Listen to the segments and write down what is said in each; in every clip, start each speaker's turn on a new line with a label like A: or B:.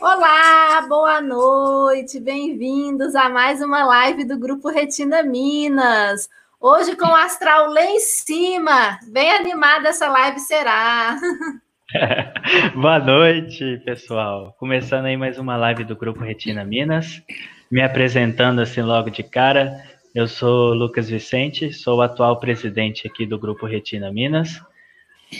A: Olá, boa noite, bem-vindos a mais uma live do Grupo Retina Minas. Hoje com o astral lá em cima, bem animada essa live será.
B: boa noite, pessoal. Começando aí mais uma live do Grupo Retina Minas. Me apresentando assim logo de cara, eu sou Lucas Vicente, sou o atual presidente aqui do Grupo Retina Minas.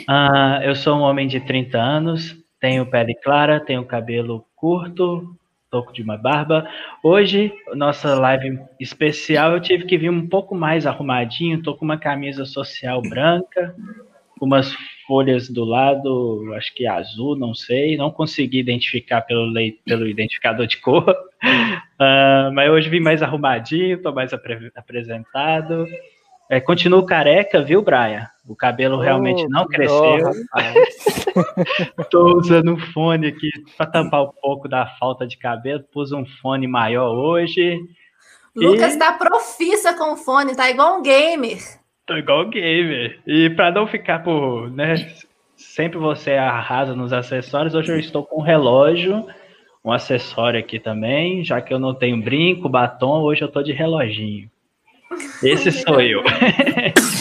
B: Uh, eu sou um homem de 30 anos, tenho pele clara, tenho cabelo curto, toco de uma barba. Hoje, nossa live especial, eu tive que vir um pouco mais arrumadinho, tô com uma camisa social branca, umas folhas do lado, acho que azul, não sei, não consegui identificar pelo, pelo identificador de cor, uh, mas hoje vim mais arrumadinho, estou mais apre apresentado. É, continuo careca, viu, Brian? O cabelo oh, realmente não cresceu. Estou usando um fone aqui para tampar um pouco da falta de cabelo. Pus um fone maior hoje.
A: Lucas está e... profissa com o fone, tá igual um gamer.
B: Tô igual gamer. E para não ficar por, né, sempre você arrasa nos acessórios, hoje eu estou com um relógio, um acessório aqui também, já que eu não tenho brinco, batom, hoje eu tô de reloginho. Esse sou eu.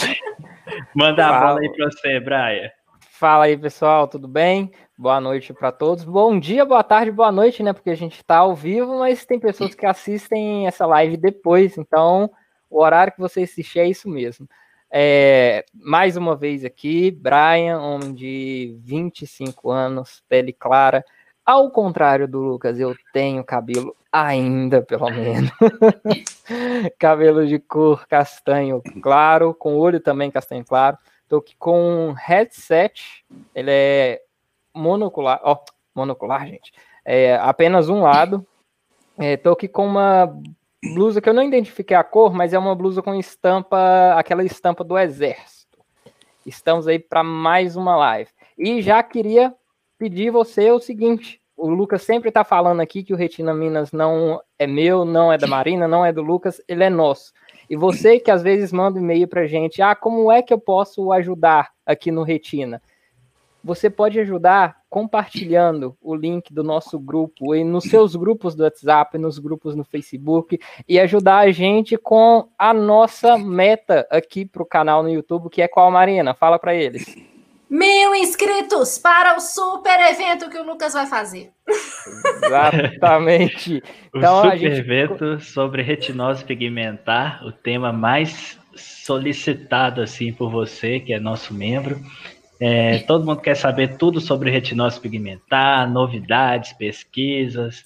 B: Manda Fala. a bola aí para você, Braia.
C: Fala aí, pessoal, tudo bem? Boa noite para todos. Bom dia, boa tarde, boa noite, né? Porque a gente está ao vivo, mas tem pessoas que assistem essa live depois, então o horário que você assistir é isso mesmo. É, mais uma vez aqui, Brian, homem de 25 anos, pele clara. Ao contrário do Lucas, eu tenho cabelo ainda, pelo menos. cabelo de cor castanho claro, com olho também castanho claro. Tô aqui com um headset, ele é monocular, ó, monocular, gente. É apenas um lado. É, tô aqui com uma blusa que eu não identifiquei a cor, mas é uma blusa com estampa, aquela estampa do exército. Estamos aí para mais uma live. E já queria pedir você o seguinte: o Lucas sempre está falando aqui que o Retina Minas não é meu, não é da Marina, não é do Lucas, ele é nosso. E você que às vezes manda e-mail para gente, ah, como é que eu posso ajudar aqui no Retina? Você pode ajudar compartilhando o link do nosso grupo e nos seus grupos do WhatsApp, nos grupos no Facebook e ajudar a gente com a nossa meta aqui para o canal no YouTube, que é qual, Marina? Fala para eles.
A: Mil inscritos para o super evento que o Lucas vai fazer.
C: Exatamente.
B: Então, o super gente... evento sobre retinose pigmentar, o tema mais solicitado assim por você, que é nosso membro. É, todo mundo quer saber tudo sobre retinose pigmentar, novidades, pesquisas, o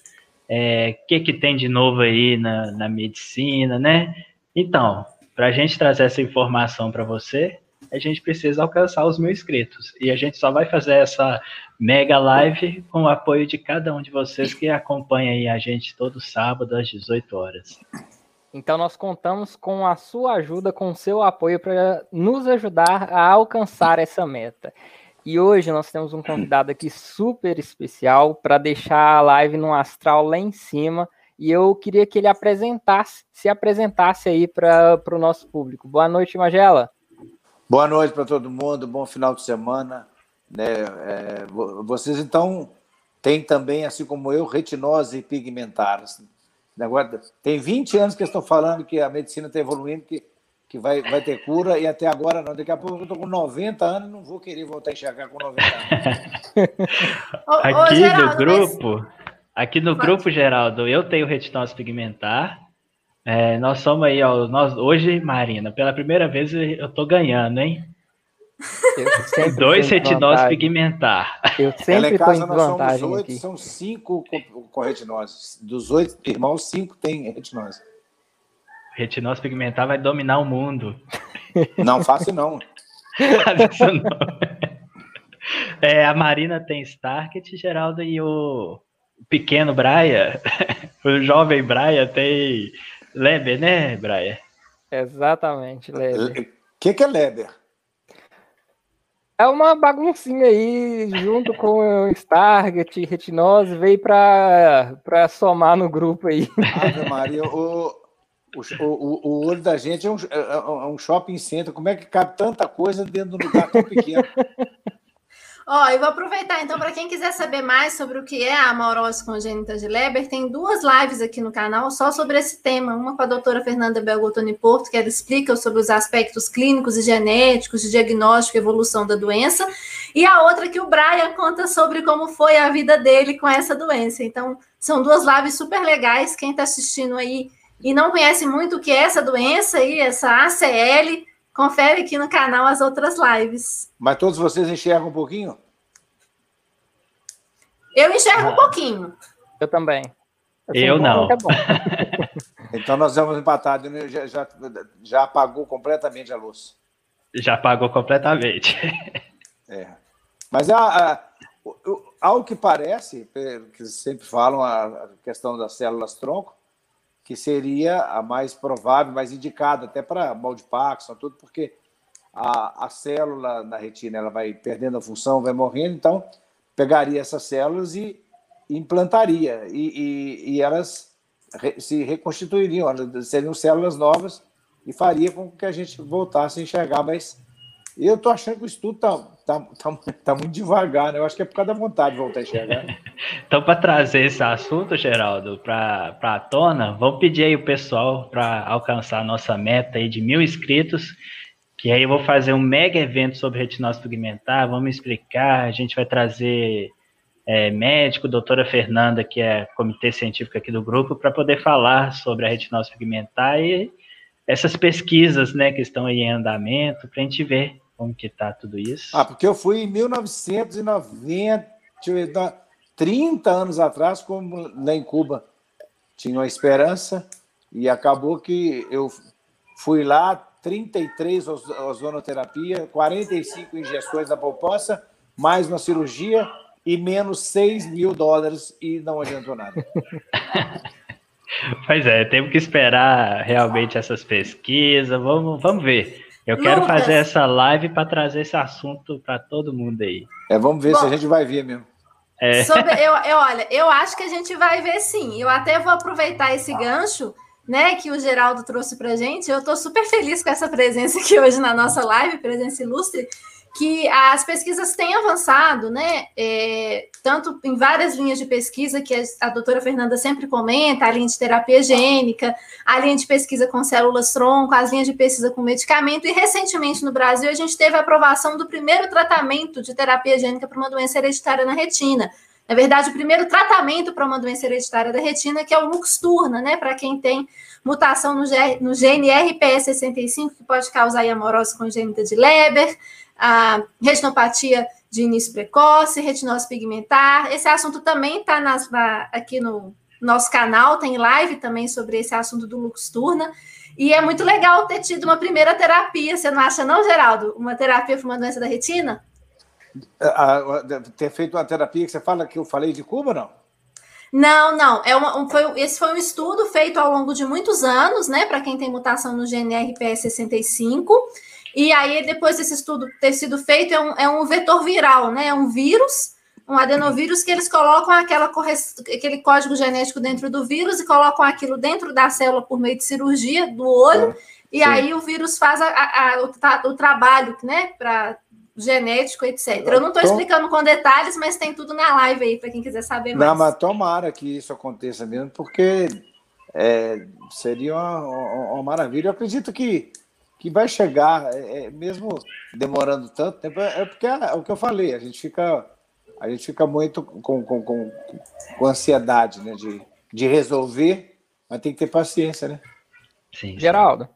B: é, que, que tem de novo aí na, na medicina, né? Então, para a gente trazer essa informação para você, a gente precisa alcançar os mil inscritos. E a gente só vai fazer essa mega live com o apoio de cada um de vocês que acompanha aí a gente todo sábado às 18 horas.
C: Então nós contamos com a sua ajuda, com o seu apoio para nos ajudar a alcançar essa meta. E hoje nós temos um convidado aqui super especial para deixar a live no astral lá em cima. E eu queria que ele apresentasse, se apresentasse aí para o nosso público. Boa noite, Magela.
D: Boa noite para todo mundo, bom final de semana. Né? É, vocês então têm também, assim como eu, retinose pigmentar. Agora, tem 20 anos que estão falando que a medicina está evoluindo, que, que vai, vai ter cura, e até agora não. Daqui a pouco eu estou com 90 anos e não vou querer voltar a enxergar com 90 anos.
B: aqui no grupo, aqui no grupo, Geraldo, eu tenho retinose pigmentar. É, nós somos aí, ó, nós, hoje, Marina, pela primeira vez eu tô ganhando, hein? Dois retinose pigmentar.
D: Eu sempre estou em vantagem somos oito, aqui. São cinco com, com retinose. Dos oito irmãos, cinco têm retinose.
B: Retinose pigmentar vai dominar o mundo.
D: Não, fácil não.
B: Fácil não. É, a Marina tem Starket, Geraldo, e o pequeno Braia, o jovem Braia tem Leber, né, Braia?
C: Exatamente, Leber.
D: O que, que é Leber?
C: É uma baguncinha aí, junto com o Stargate, Retinose, veio para somar no grupo aí.
D: Ave Maria, o, O, o, o olho da gente é um, é, é um shopping center. Como é que cabe tanta coisa dentro de um lugar tão pequeno?
A: Ó, eu vou aproveitar então para quem quiser saber mais sobre o que é a amorose congênita de Leber, tem duas lives aqui no canal só sobre esse tema. Uma com a doutora Fernanda Belgotoni Porto, que ela explica sobre os aspectos clínicos e genéticos de diagnóstico e evolução da doença, e a outra que o Brian conta sobre como foi a vida dele com essa doença. Então, são duas lives super legais. Quem está assistindo aí e não conhece muito o que é essa doença aí, essa ACL, Confere aqui no canal as outras lives.
D: Mas todos vocês enxergam um pouquinho?
A: Eu enxergo ah. um pouquinho.
C: Eu também.
B: Assim, eu não. É
D: então nós vamos empatados. Né? Já, já, já apagou completamente a luz.
B: Já apagou completamente.
D: É. Mas a, a, ao que parece, que sempre falam a questão das células tronco, que seria a mais provável, mais indicada até para mal de Parkinson, tudo, porque a, a célula na retina ela vai perdendo a função, vai morrendo, então pegaria essas células e implantaria, e, e, e elas re, se reconstituiriam, elas seriam células novas e faria com que a gente voltasse a enxergar, mas eu estou achando que o estudo está tá, tá, tá, muito devagar, né? Eu acho que é por causa da vontade de voltar a enxergar.
B: então, para trazer esse assunto, Geraldo, para a tona, vamos pedir aí o pessoal para alcançar a nossa meta aí de mil inscritos, que aí eu vou fazer um mega evento sobre retinose pigmentar, vamos explicar, a gente vai trazer é, médico, doutora Fernanda, que é comitê científico aqui do grupo, para poder falar sobre a retinose pigmentar e essas pesquisas, né, que estão aí em andamento, para a gente ver como que tá tudo isso?
D: Ah, porque eu fui em 1990, 30 anos atrás, como lá em Cuba tinha uma esperança, e acabou que eu fui lá, 33 ozonoterapia, 45 injeções da poupança, mais uma cirurgia e menos 6 mil dólares e não adiantou nada.
B: Pois é, temos que esperar realmente essas pesquisas. Vamos, vamos ver. Eu quero Lucas. fazer essa live para trazer esse assunto para todo mundo aí.
D: É, vamos ver Bom, se a gente vai ver mesmo.
A: É. Sobre, eu, eu, olha, eu acho que a gente vai ver sim. Eu até vou aproveitar esse gancho, né, que o Geraldo trouxe para gente. Eu estou super feliz com essa presença aqui hoje na nossa live, presença ilustre, que as pesquisas têm avançado, né? É, tanto em várias linhas de pesquisa que a doutora Fernanda sempre comenta, a linha de terapia gênica, a linha de pesquisa com células tronco, as linhas de pesquisa com medicamento, e recentemente no Brasil a gente teve a aprovação do primeiro tratamento de terapia gênica para uma doença hereditária na retina. Na verdade, o primeiro tratamento para uma doença hereditária da retina, que é o Luxturna, né? Para quem tem mutação no, no gene RPE65, que pode causar amorose congênita de Leber a retinopatia de início precoce, retinose pigmentar. Esse assunto também está aqui no nosso canal, tem live também sobre esse assunto do Luxturna. E é muito legal ter tido uma primeira terapia, você não acha, não, Geraldo? Uma terapia para uma doença da retina?
D: ter feito uma terapia que você fala que eu falei de Cuba, não?
A: Não, não. É uma, um, foi, esse foi um estudo feito ao longo de muitos anos, né? Para quem tem mutação no GNRPS65. E aí, depois desse estudo ter sido feito, é um, é um vetor viral, né? É um vírus, um adenovírus, que eles colocam aquela aquele código genético dentro do vírus e colocam aquilo dentro da célula por meio de cirurgia do olho. e Sim. aí o vírus faz a, a, a, o, o, trabalho, né? Para genético, etc. Eu não estou explicando com detalhes, mas tem tudo na live aí para quem quiser saber mais.
D: Não, mas tomara que isso aconteça mesmo, porque é, seria uma, uma, maravilha. Eu acredito que que vai chegar, é, é, mesmo demorando tanto tempo, é, é porque é, é, o que eu falei, a gente fica, a gente fica muito com, com, com, com ansiedade né, de, de resolver, mas tem que ter paciência, né?
C: Sim. Geraldo,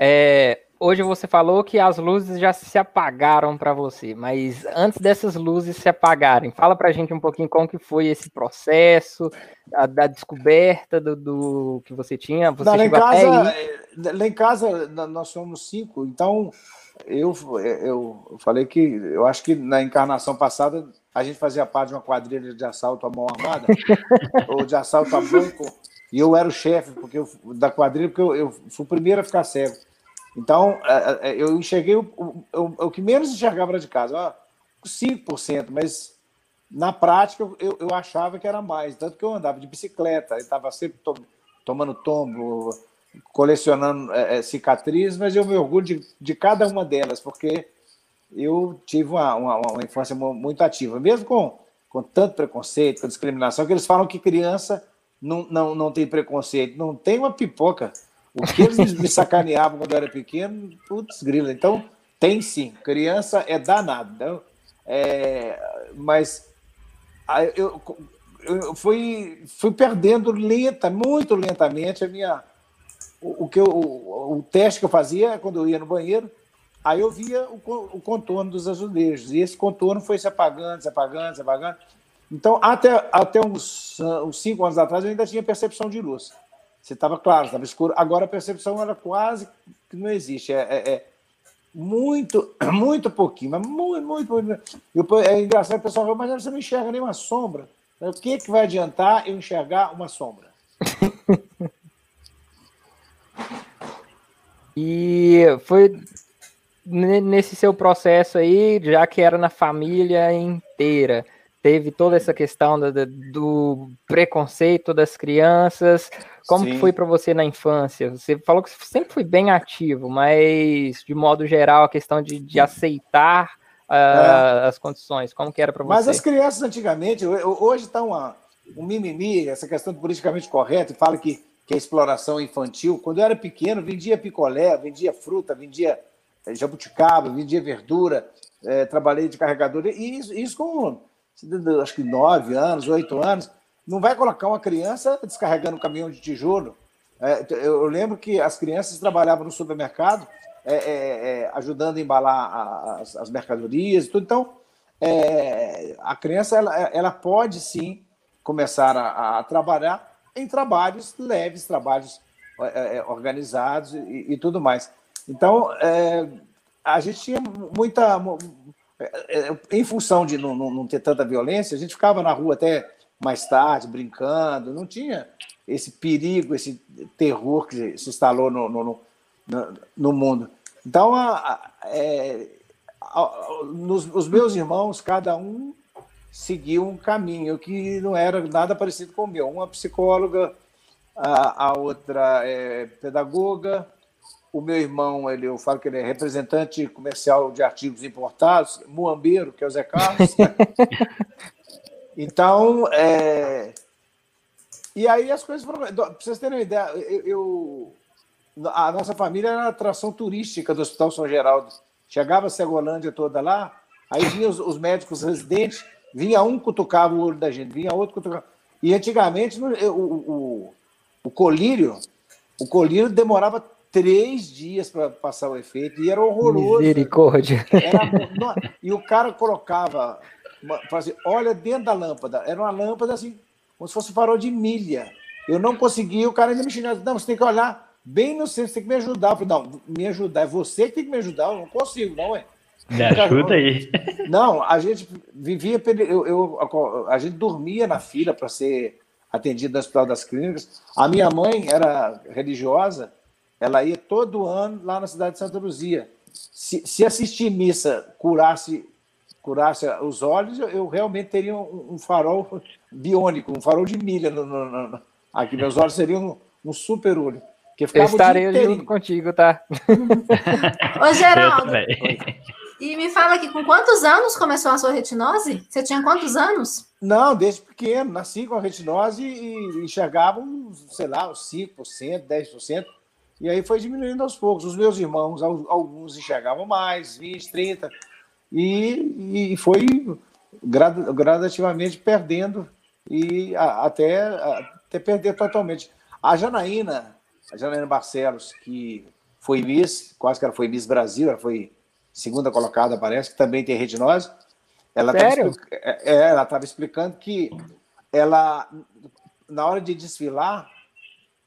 C: é, hoje você falou que as luzes já se apagaram para você, mas antes dessas luzes se apagarem, fala para a gente um pouquinho como que foi esse processo, a, da descoberta do, do, que você tinha. Você
D: Não, lá, em casa, lá em casa nós somos cinco, então eu, eu falei que eu acho que na encarnação passada a gente fazia parte de uma quadrilha de assalto à mão armada, ou de assalto a banco, e eu era o chefe porque eu, da quadrilha, porque eu, eu fui o primeiro a ficar cego. Então, é, é, eu enxerguei o, o, o, que menos enxergava de casa, ó, 5%, mas na prática eu, eu achava que era mais, tanto que eu andava de bicicleta, estava sempre to, tomando tombo, colecionando é, cicatrizes, mas eu me orgulho de, de cada uma delas, porque eu tive uma, uma, uma, infância muito ativa, mesmo com, com tanto preconceito, com discriminação, que eles falam que criança não, não, não tem preconceito, não tem uma pipoca. O que eles me sacaneavam quando eu era pequeno, putz, grila. Então, tem sim, criança é. Então, é, mas eu, eu fui, fui perdendo lenta, muito lentamente a minha o, o que eu, o, o, teste que eu fazia quando eu ia no banheiro, aí eu via o, o contorno dos azulejos e esse contorno foi se apagando, se apagando, se apagando. Então até até uns, uns cinco anos atrás eu ainda tinha percepção de luz. Você estava claro, estava escuro. Agora a percepção era quase que não existe. É, é, é muito, muito pouquinho, mas muito, muito, muito. é engraçado, o pessoal fala, mas você não enxerga nenhuma sombra. O que, que vai adiantar eu enxergar uma sombra?
C: e foi nesse seu processo aí, já que era na família inteira, teve toda essa questão do, do preconceito das crianças. Como que foi para você na infância? Você falou que sempre foi bem ativo, mas de modo geral a questão de, de aceitar uh, é. as condições, como que era para você?
D: Mas as crianças antigamente, hoje está uma, um mimimi, essa questão do politicamente correto, fala que, que é exploração infantil. Quando eu era pequeno, vendia picolé, vendia fruta, vendia eh, jabuticaba, vendia verdura, é, trabalhei de carregador, e isso, isso com acho que nove anos, oito anos, não vai colocar uma criança descarregando um caminhão de tijolo. É, eu lembro que as crianças trabalhavam no supermercado, é, é, é ajudando a embalar as, as mercadorias e tudo. Então, é, a criança ela, ela pode sim começar a, a trabalhar em trabalhos leves, trabalhos é, organizados e, e, tudo mais. Então, a gente tinha muita é, é, em função de não, não, não, ter tanta violência, a gente ficava na rua até mais tarde, brincando, não tinha esse perigo, esse terror que se instalou no, no, no, no mundo. Então, a, a, é, a, nos, os meus irmãos, cada um seguiu um caminho que não era nada parecido com o meu. Uma psicóloga, a, a outra é pedagoga, o meu irmão, ele, eu falo que ele é representante comercial de artigos importados, muambeiro, que é o Zé Carlos. então, é... e aí as coisas foram. Para vocês terem uma ideia, eu, eu, a nossa família era atração turística do Hospital São Geraldo. Chegava a Segolândia toda lá, aí vinha os, os, médicos residentes, vinha um cutucava o olho da gente, vinha outro cutucava. E antigamente o, o, o colírio, o colírio demorava três dias para passar o efeito e era horroroso.
C: Misericórdia.
D: Era, e o cara colocava, fazia, olha dentro da lâmpada, era uma lâmpada assim, como se fosse um farol de milha. Eu não conseguia, o cara ainda me xingava, não, você tem que olhar bem no centro, você tem que me ajudar. Eu falei, não, me ajudar, é você que tem que me ajudar, eu não consigo, não é?
B: Me ajuda aí.
D: Não, a gente vivia, eu, eu, a gente dormia na fila para ser atendido no Hospital das Clínicas. A minha mãe era religiosa, ela ia todo ano lá na cidade de Santa Luzia. Se, se assistir missa curasse, curasse os olhos, eu, eu realmente teria um, um, farol biônico, um farol de milha. No, no, no, aqui, meus olhos seriam um, um super olho.
C: Que eu estarei junto contigo, tá?
A: Ô, Geraldo, e me fala aqui, com quantos anos começou a sua retinose? Você tinha quantos anos?
D: Não, desde pequeno. Nasci com a retinose e enxergava, sei lá, uns 5%, 10%. E aí foi diminuindo aos poucos. Os meus irmãos, alguns enxergavam mais, 20, 30, e, e foi gradativamente perdendo e até, até perder totalmente. A Janaína, a Janaína Barcelos, que foi Miss, quase que ela foi Miss Brasil, ela foi segunda colocada, parece, que também tem retinose. Ela
C: Sério?
D: É, é, ela estava explicando que ela, na hora de desfilar,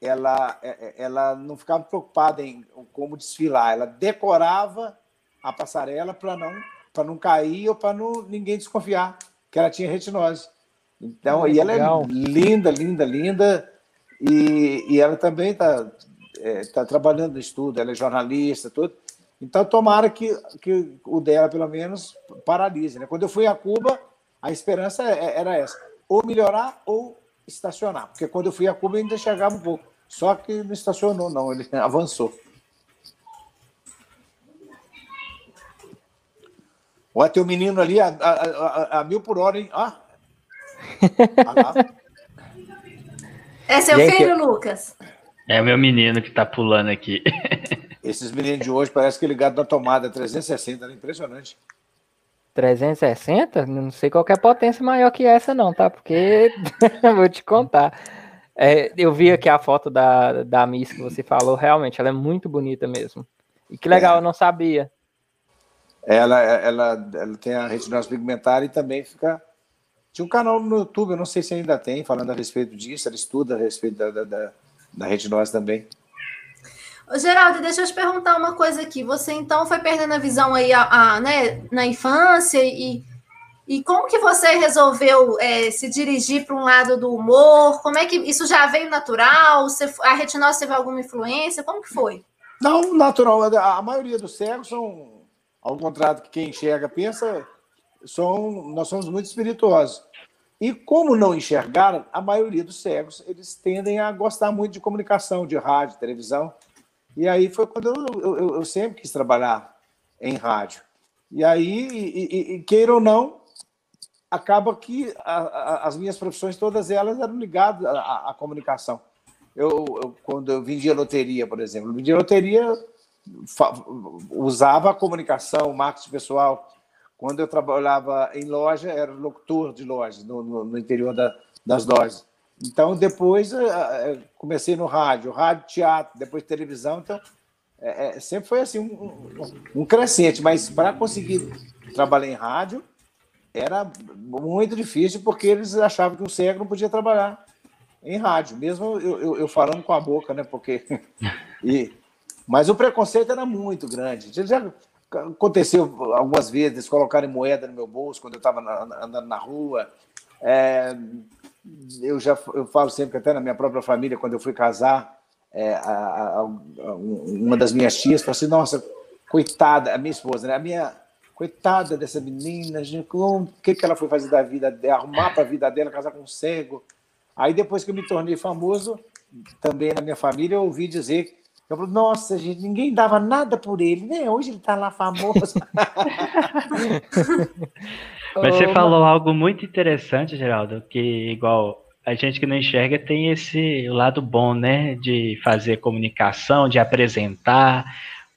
D: ela, é, é, ela não ficava preocupada em como desfilar, ela decorava a passarela para não, não cair ou para ninguém desconfiar que ela tinha retinose. Então, e ela é linda, linda, linda, e, e ela também está é, tá trabalhando no estudo, ela é jornalista, tudo. Então, tomara que, que o dela, pelo menos, paralise. Né? Quando eu fui a Cuba, a esperança é, era essa: ou melhorar ou estacionar. Porque quando eu fui a Cuba, ainda enxergava um pouco. Só que não estacionou, não, ele avançou. Olha, tem um menino ali a, a, a, a mil por hora, hein? Ah.
A: ah é seu Gente, filho, Lucas?
B: É o meu menino que tá pulando aqui.
D: Esses meninos de hoje parece que ligado na tomada 360, né? impressionante.
C: 360? Não sei qualquer potência maior que essa, não, tá? Porque vou te contar. É, eu vi aqui a foto da, da Miss que você falou, realmente, ela é muito bonita mesmo. E que legal, é. eu não sabia.
D: Ela, ela, ela tem a retinose pigmentar e também fica. Tinha um canal no YouTube, eu não sei se ainda tem, falando a respeito disso, ela estuda a respeito da, da, da, da retinose também.
A: Ô, Geraldo, deixa eu te perguntar uma coisa aqui. Você então foi perdendo a visão aí a, a né, na infância e, e como que você resolveu é, se dirigir para um lado do humor? Como é que isso já veio natural? Você, a retinose teve alguma influência? Como que foi?
D: Não, natural. A maioria dos cegos são, ao contrário que quem enxerga pensa, são, nós somos muito espirituosos. E como não enxergaram, a maioria dos cegos eles tendem a gostar muito de comunicação, de rádio, televisão. E aí foi quando eu, eu, eu sempre quis trabalhar em rádio. E aí, e, e, queira ou não, acaba que a, a, as minhas profissões, todas elas eram ligadas à, à comunicação. Eu, eu, quando eu vendia loteria, por exemplo, vendia loteria, usava a comunicação, marketing pessoal. Quando eu trabalhava em loja, era locutor de lojas, no, no, no interior da, das lojas. Então, depois eh, eh, comecei no rádio, rádio, teatro, depois televisão. Então, é, sempre foi assim, um, um crescente. Mas para conseguir trabalhar em rádio, era muito difícil, porque eles achavam que um cego não podia trabalhar em rádio, mesmo eu, eu, eu falando com a boca, né? Porque. E, mas o preconceito era muito grande. Já aconteceu algumas vezes, colocarem moeda no meu bolso quando eu estava andando na rua. É, eu já eu falo sempre até na minha própria família quando eu fui casar é, a, a, a, uma das minhas tias falou assim nossa coitada a minha esposa né a minha coitada dessa menina gente, o que que ela foi fazer da vida arrumar para a vida dela casar com um cego aí depois que eu me tornei famoso também na minha família eu ouvi dizer eu falei, nossa, gente, ninguém dava nada por ele, né? Hoje ele está lá famoso.
B: Mas você falou algo muito interessante, Geraldo, que igual a gente que não enxerga tem esse lado bom, né, de fazer comunicação, de apresentar,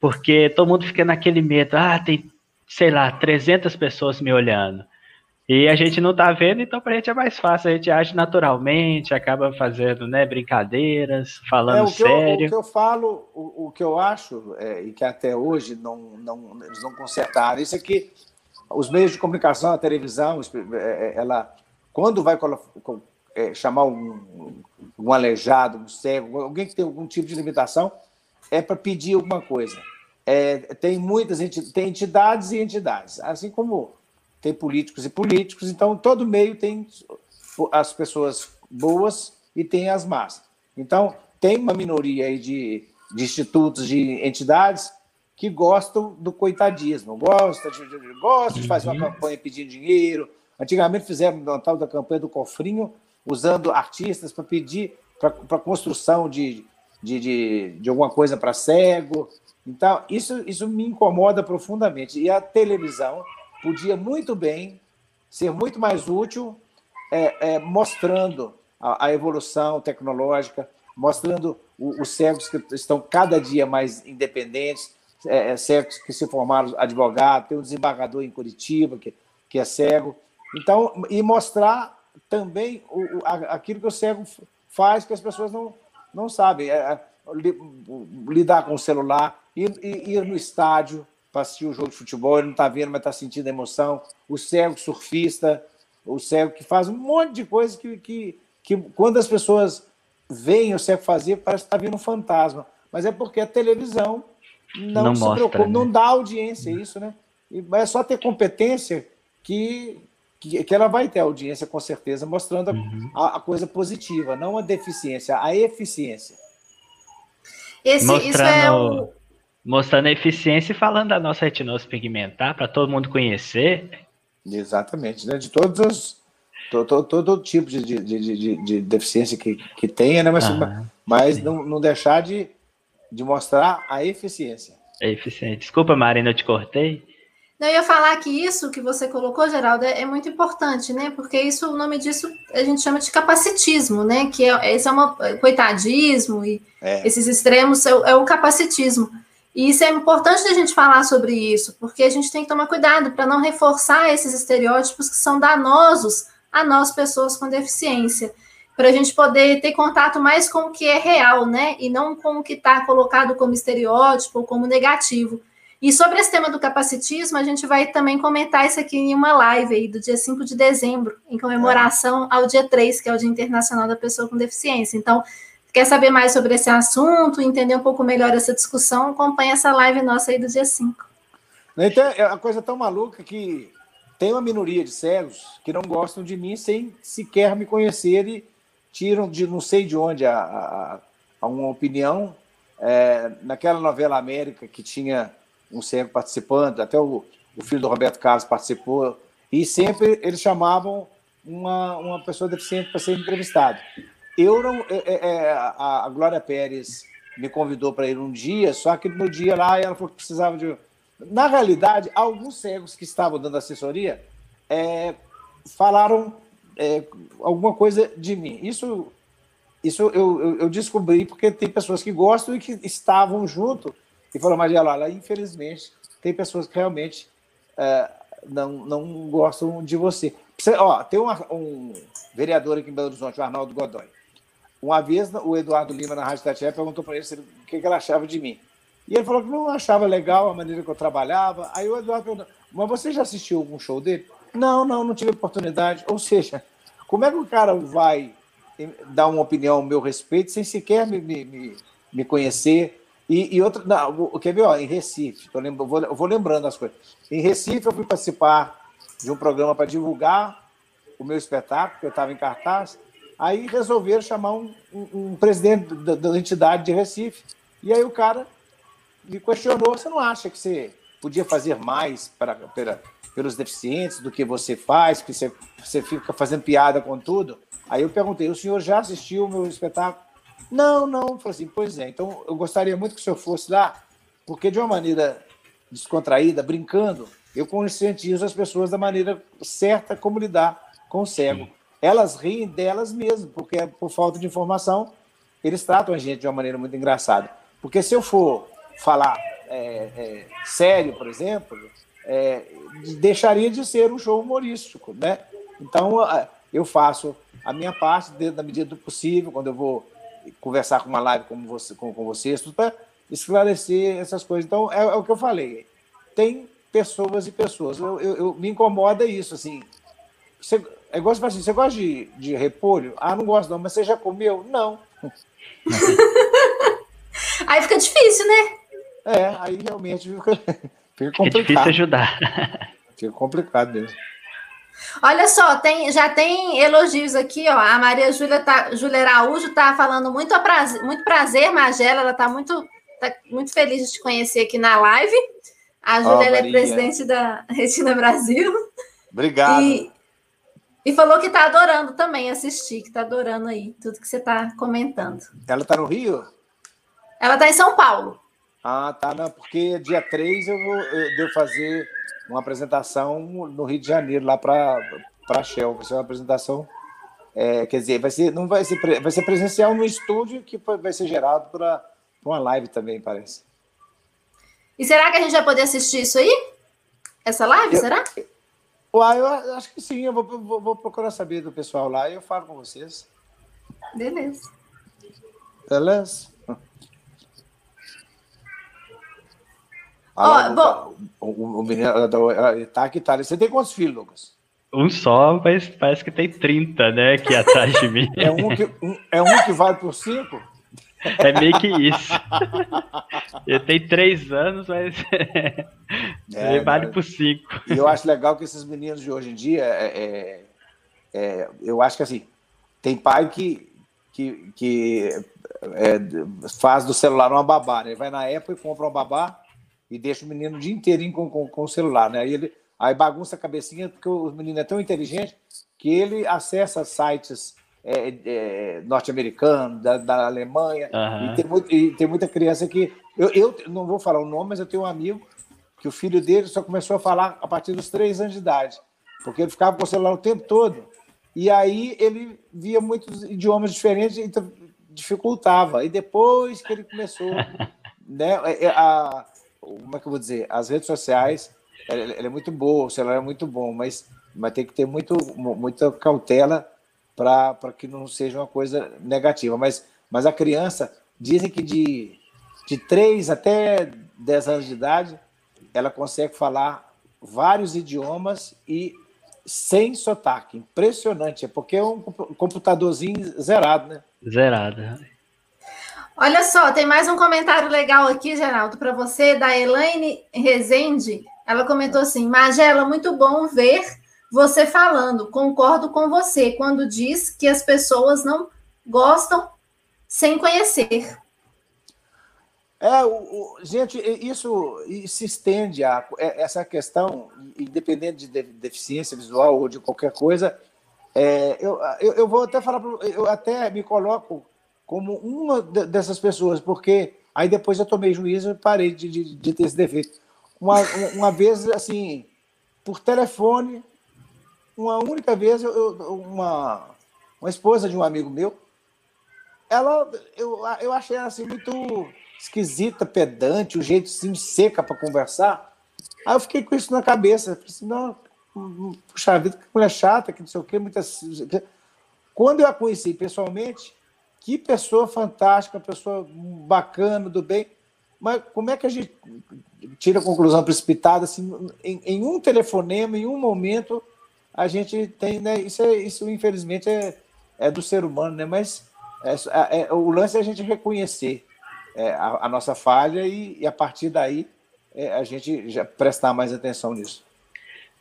B: porque todo mundo fica naquele medo, ah, tem, sei lá, 300 pessoas me olhando. E a gente não tá vendo, então pra gente é mais fácil, a gente age naturalmente, acaba fazendo, né, brincadeiras, falando é, sério.
D: Eu, o que eu falo, o, o que eu acho, é, e que até hoje não, não, eles não consertaram, isso é os meios de comunicação, a televisão, é, é, ela, quando vai é, chamar um, um aleijado, um cego, alguém que tem algum tipo de limitação, é para pedir alguma coisa. É, tem muitas tem entidades e entidades, assim como tem políticos e políticos, então todo meio tem as pessoas boas e tem as más. Então, tem uma minoria aí de, de institutos, de entidades que gostam do coitadismo, gostam de, gostam de fazer uma uhum. campanha pedindo dinheiro. Antigamente fizeram uma tal da campanha do cofrinho, usando artistas para pedir para construção de, de, de, de alguma coisa para cego. Então, isso, isso me incomoda profundamente. E a televisão podia muito bem ser muito mais útil é, é, mostrando a, a, evolução tecnológica, mostrando o, os cegos que estão cada dia mais independentes, é, é cegos que se formaram advogado, tem um desembargador em Curitiba que, que é cego. Então, e mostrar também o, aquilo que o cego faz que as pessoas não, não sabem. É, é lidar com o celular, ir, ir no estádio para assistir o jogo de futebol, ele não está vendo, mas está sentindo a emoção. O cego surfista, o cego que faz um monte de coisa que, que, que quando as pessoas veem o cego fazer, parece que está vendo um fantasma. Mas é porque a televisão não, não se mostra, preocupa, né? não dá audiência, isso, né? E é só ter competência que, que, que ela vai ter audiência, com certeza, mostrando uhum. a, a, coisa positiva, não a deficiência, a eficiência.
B: Esse, mostrando, isso é o... mostrando a eficiência e falando da nossa retinose pigmentar, para todo mundo conhecer.
D: Exatamente, né? De todos os, todo, todo tipo de, de, de, de, deficiência que, que tenha, né? Mas, ah, mas não, não deixar de, de mostrar a eficiência.
B: É eficiente. Desculpa, Marina, eu te cortei.
A: Não, eu ia falar que isso que você colocou, Geraldo, é, é muito importante, né? Porque isso, o nome disso a gente chama de capacitismo, né? Que é, esse é uma coitadismo e é. esses extremos é, é o capacitismo. E isso é importante a gente falar sobre isso, porque a gente tem que tomar cuidado para não reforçar esses estereótipos que são danosos a nós, pessoas com deficiência, para a gente poder ter contato mais com o que é real, né? E não com o que está colocado como estereótipo ou como negativo. E sobre esse tema do capacitismo, a gente vai também comentar isso aqui em uma live aí do dia 5 de dezembro, em comemoração ao dia 3, que é o Dia Internacional da Pessoa com Deficiência. Então, quer saber mais sobre esse assunto, entender um pouco melhor essa discussão, acompanha essa live nossa aí do dia 5.
D: Então, é uma coisa tão maluca que tem uma minoria de cegos que não gostam de mim sem sequer me conhecer e tiram de não sei de onde a, a, a uma opinião. É, naquela novela América que tinha um cego participando, até o, o filho do Roberto Carlos participou, e sempre eles chamavam uma, uma pessoa deficiente para ser entrevistado. Eu não. É, é, é a, Glória Pérez me convidou para ir um dia, só que no dia lá ela falou que precisava de. Na realidade, alguns cegos que estavam dando assessoria é, falaram é, alguma coisa de mim. Isso, isso eu, eu, eu, descobri porque tem pessoas que gostam e que estavam junto e falou, mas lá, infelizmente, tem pessoas que realmente é, não, não gostam de você. você ó, tem uma, um vereador aqui em Belo Horizonte, o Arnaldo Godoy. Uma vez o Eduardo Lima, na Rádio Tatié, perguntou para ele o que, que ele achava de mim. E ele falou que não achava legal a maneira que eu trabalhava. Aí o Eduardo perguntou, mas você já assistiu algum show dele? Não, não, não tive oportunidade. Ou seja, como é que o cara vai dar uma opinião ao meu respeito sem sequer me, me, me conhecer, e, e outra, não, quer ver, ó, em Recife, tô lembro, vou, vou lembrando as coisas. Em Recife, eu fui participar de um programa para divulgar o meu espetáculo, que eu estava em cartaz. Aí resolveram chamar um, um, um presidente da, da, entidade de Recife. E aí o cara me questionou: você não acha que você podia fazer mais para, para, pelos deficientes do que você faz, que você, você fica fazendo piada com tudo? Aí eu perguntei: o senhor já assistiu o meu espetáculo? Não, não. Falei assim, pois é. Então, eu gostaria muito que o senhor fosse lá, porque de uma maneira descontraída, brincando, eu conscientizo as pessoas da maneira certa como lidar com o cego. Elas riem delas mesmas, porque por falta de informação, eles tratam a gente de uma maneira muito engraçada. Porque se eu for falar é, é, sério, por exemplo, é, deixaria de ser um show humorístico, né? Então, eu faço a minha parte dentro da medida do possível, quando eu vou conversar com uma live como você, com, com vocês, para esclarecer essas coisas. Então, é, é, o que eu falei. Tem pessoas e pessoas. Eu, eu, eu me incomoda isso, assim. Você, é igual você fala assim, você gosta de, de repolho? Ah, não gosto não, mas você já comeu? Não.
A: aí fica difícil, né?
D: É, aí realmente fica, fica complicado.
B: É difícil ajudar.
D: Fica complicado mesmo.
A: Olha só, tem, já tem elogios aqui, ó. A Maria Júlia, tá, Júlia Araújo está falando muito prazer, muito prazer, Magela. Ela está muito, tá muito feliz de te conhecer aqui na live. A Júlia oh, é presidente da Retina Brasil.
D: Obrigado.
A: E, e falou que está adorando também assistir, que está adorando aí tudo que você está comentando.
D: Ela está no Rio?
A: Ela está em São Paulo.
D: Ah, tá. Não, porque dia 3 eu vou eu devo fazer uma apresentação no Rio de Janeiro, lá para a Shell. Vai ser uma apresentação, é, quer dizer, vai ser, não vai ser, vai ser presencial no estúdio, que vai ser gerado para uma live também, parece.
A: E será que a gente vai poder assistir isso aí? Essa live, eu, será?
D: Uai, eu acho que sim, eu vou, vou, vou procurar saber do pessoal lá e eu falo com vocês.
A: Beleza.
D: Beleza?
A: Ó, bom...
D: o, o menino tá aqui, tá. Você tem quantos filhos, Lucas?
B: Um só, mas parece que tem 30, né? Aqui atrás de mim.
D: É um que, um, é um que vale por cinco?
B: É meio que isso. Ele tem três anos, mas é, ele vale por cinco.
D: E eu acho legal que esses meninos de hoje em dia, é, é, é eu acho que assim, tem pai que, que, que é, faz do celular uma babá, né? Ele vai na Apple e compra uma babá e deixa o menino o dia inteirinho com, com, com o celular, né? Aí ele, aí bagunça a cabecinha, porque o menino é tão inteligente que ele acessa sites é, é, norte-americanos, da, da, Alemanha, uhum. e, tem muito, e, tem muita criança que. Eu, eu não vou falar o nome, mas eu tenho um amigo que o filho dele só começou a falar a partir dos três anos de idade, porque ele ficava com o celular o tempo todo. E aí ele via muitos idiomas diferentes então dificultava. E depois que ele começou, né, é, é, a, como é que eu vou dizer? As redes sociais, ela, ela é muito boa, o celular é muito bom, mas, mas tem que ter muito, muita cautela para que não seja uma coisa negativa. Mas, mas a criança, dizem que de, de 3 até 10 anos de idade, ela consegue falar vários idiomas e sem sotaque. Impressionante, é porque é um computadorzinho zerado, né?
B: Zerado.
A: Olha só, tem mais um comentário legal aqui, Geraldo, para você, da Elaine Rezende. Ela comentou assim: Magela, muito bom ver você falando. Concordo com você quando diz que as pessoas não gostam sem conhecer.
D: É, o, o, gente, isso, se estende a é, essa questão, independente de deficiência visual ou de qualquer coisa. É, eu, eu, eu, vou até falar, eu até me coloco como uma dessas pessoas, porque aí depois eu tomei juízo e parei de, de, de ter esse defeito. Uma, uma vez, assim, por telefone, uma única vez, eu, uma, uma esposa de um amigo meu, ela, eu, eu achei ela assim muito esquisita, pedante, o jeito assim, seca para conversar. Aí eu fiquei com isso na cabeça. Falei assim, não, puxa vida, que mulher chata, que não sei o quê, muitas. Quando eu a conheci pessoalmente, que pessoa fantástica, pessoa bacana, do bem. Mas como é que a gente tira a conclusão precipitada assim, em, em um telefonema, em um momento, a gente tem, né? Isso, é, isso infelizmente é, é do ser humano, né? Mas é, é, é o lance é a gente reconhecer é, a, a, nossa falha e, e a partir daí é, a gente já prestar mais atenção nisso.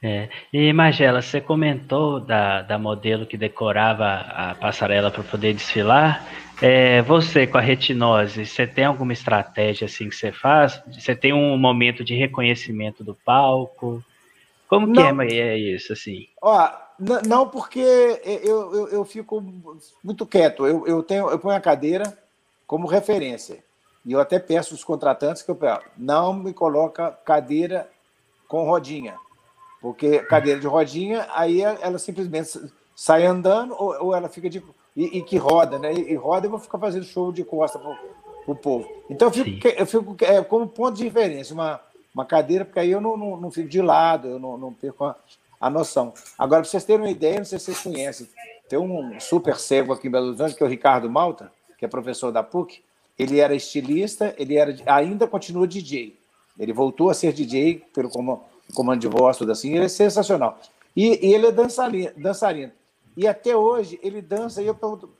B: É. E Magela, você comentou da, da modelo que decorava a passarela para poder desfilar. É, você com a retinose, você tem alguma estratégia assim que você faz? Você tem um momento de reconhecimento do palco? Como que é, é isso assim?
D: Ó, não, porque eu, eu, eu fico muito quieto. Eu, eu, tenho, eu ponho a cadeira como referência. E eu até peço aos contratantes que eu peço, não me coloca cadeira com rodinha, porque cadeira de rodinha, aí ela simplesmente sai andando ou, ou ela fica de. E, e, que roda, né? E, roda e vou ficar fazendo show de costa para o povo. Então eu fico, eu fico é, como ponto de referência, uma, uma cadeira, porque aí eu não, não, não fico de lado, eu não, não perco a, a noção. Agora, para vocês terem uma ideia, não sei se vocês conhecem, tem um super cego aqui em Belo Horizonte, que é o Ricardo Malta, que é professor da PUC, ele era estilista, ele era ainda continua DJ. Ele voltou a ser DJ pelo comando de voz, tudo assim, ele é sensacional. E, e ele é dançarino, dançarino. E até hoje ele dança, e eu pergunto,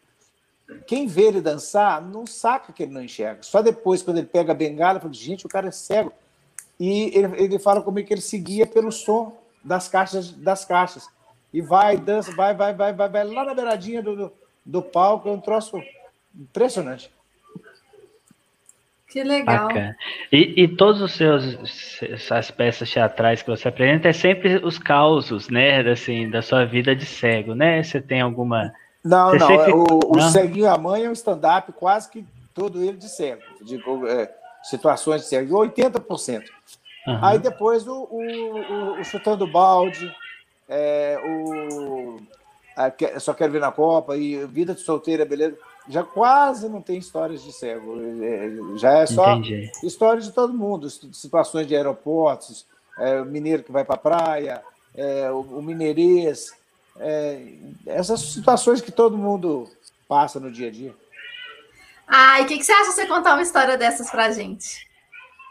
D: quem vê ele dançar não saca que ele não enxerga. Só depois, quando ele pega a bengala, fala, gente, o cara é cego. E ele, ele fala comigo que ele seguia pelo som das caixas, das caixas. E vai, dança, vai, vai, vai, vai, vai lá na beiradinha do, do, do palco, é um troço impressionante.
A: Que legal.
B: E, e todos os seus as peças teatrais que você apresenta é sempre os causos, né, assim, da sua vida de cego, né? Você tem alguma
D: Não, você não, sempre... o, o ceguinho a mãe é um stand-up quase que todo ele de cego, de é, situações de cego, 80%. Uhum. Aí depois o, o, o, chutando balde, é, o a, só quero ver na Copa e vida de solteira, beleza já quase não tem histórias de cego. É, já é só Entendi. histórias de todo mundo, situações de aeroportos, é, o mineiro que vai para a praia, é, o, o mineirês, é, essas situações que todo mundo passa no dia a dia.
A: Ah, e o que, que, você acha de você contar uma história dessas para a gente?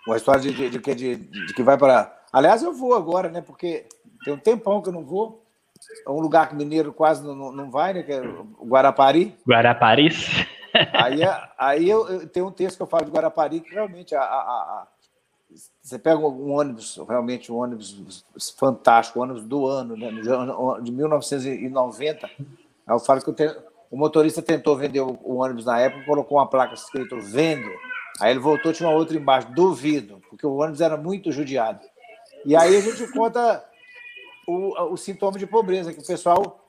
D: Uma história de, de, de, de, de que vai para. Aliás, eu vou agora, né? Porque tem um tempão que eu não vou. É um lugar que mineiro quase não, não vai, né? Que é o Guarapari.
B: Guarapari.
D: Aí, é, aí eu, eu tenho um texto que eu falo de Guarapari que realmente a, a, a, você pega um ônibus, realmente um ônibus fantástico, um ônibus do ano, né, de 1990. Aí eu falo que eu tenho, o motorista tentou vender o, ônibus na época, colocou uma placa escrito vendo. Aí ele voltou, tinha uma outra embaixo, duvido, porque o ônibus era muito judiado. E aí a gente conta o, o sintoma de pobreza, que o pessoal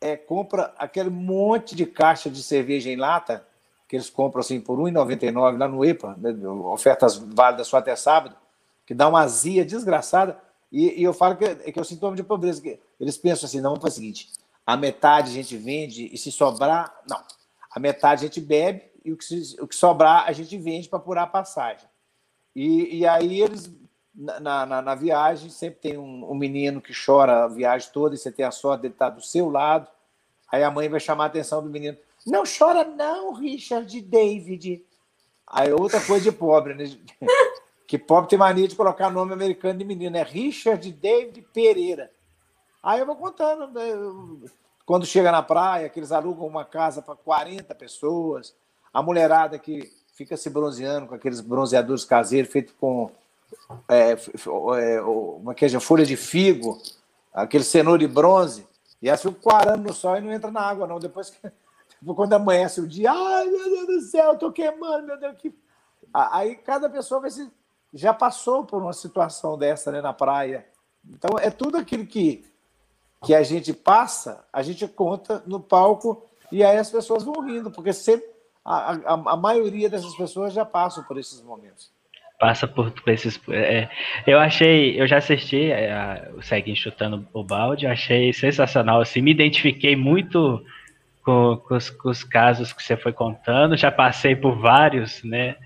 D: é, compra aquele monte de caixa de cerveja em lata, que eles compram assim por R$ 1,99 lá no EPA, né, ofertas válidas só até sábado, que dá uma azia desgraçada. E, e eu falo que, que é o sintoma de pobreza. Que eles pensam assim: não, vamos fazer o seguinte: a metade a gente vende e se sobrar, não. A metade a gente bebe e o que, se, o que sobrar a gente vende para apurar a passagem. E, e aí eles, na, na, na viagem, sempre tem um, um, menino que chora a viagem toda e você tem a sorte de estar do seu lado. Aí a mãe vai chamar a atenção do menino. Não chora não, Richard David. Aí outra coisa de pobre, né? Que pobre tem mania de colocar nome americano de menino. É Richard David Pereira. Aí eu vou contando. Né? Quando chega na praia, que eles alugam uma casa para 40 pessoas. A mulherada que fica se bronzeando com aqueles bronzeadores caseiros feitos com é, é, uma queijo, folha de figo, aquele cenoura de bronze. E elas ficam quarando no sol e não entra na água, não. Depois que quando amanhece o dia, ai meu Deus do céu, eu tô queimando, meu Deus, que. Aí cada pessoa vai se, já passou por uma situação dessa né, na praia. Então é tudo aquilo que, que a gente passa, a gente conta no palco e aí as pessoas vão rindo, porque sempre a, a, a maioria dessas pessoas já passam por esses momentos
B: passa por, por esses. É, eu achei, eu já assisti é, o Seguin chutando o balde, achei sensacional. Assim, me identifiquei muito com, com, os, com, os, casos que você foi contando, já passei por vários, né?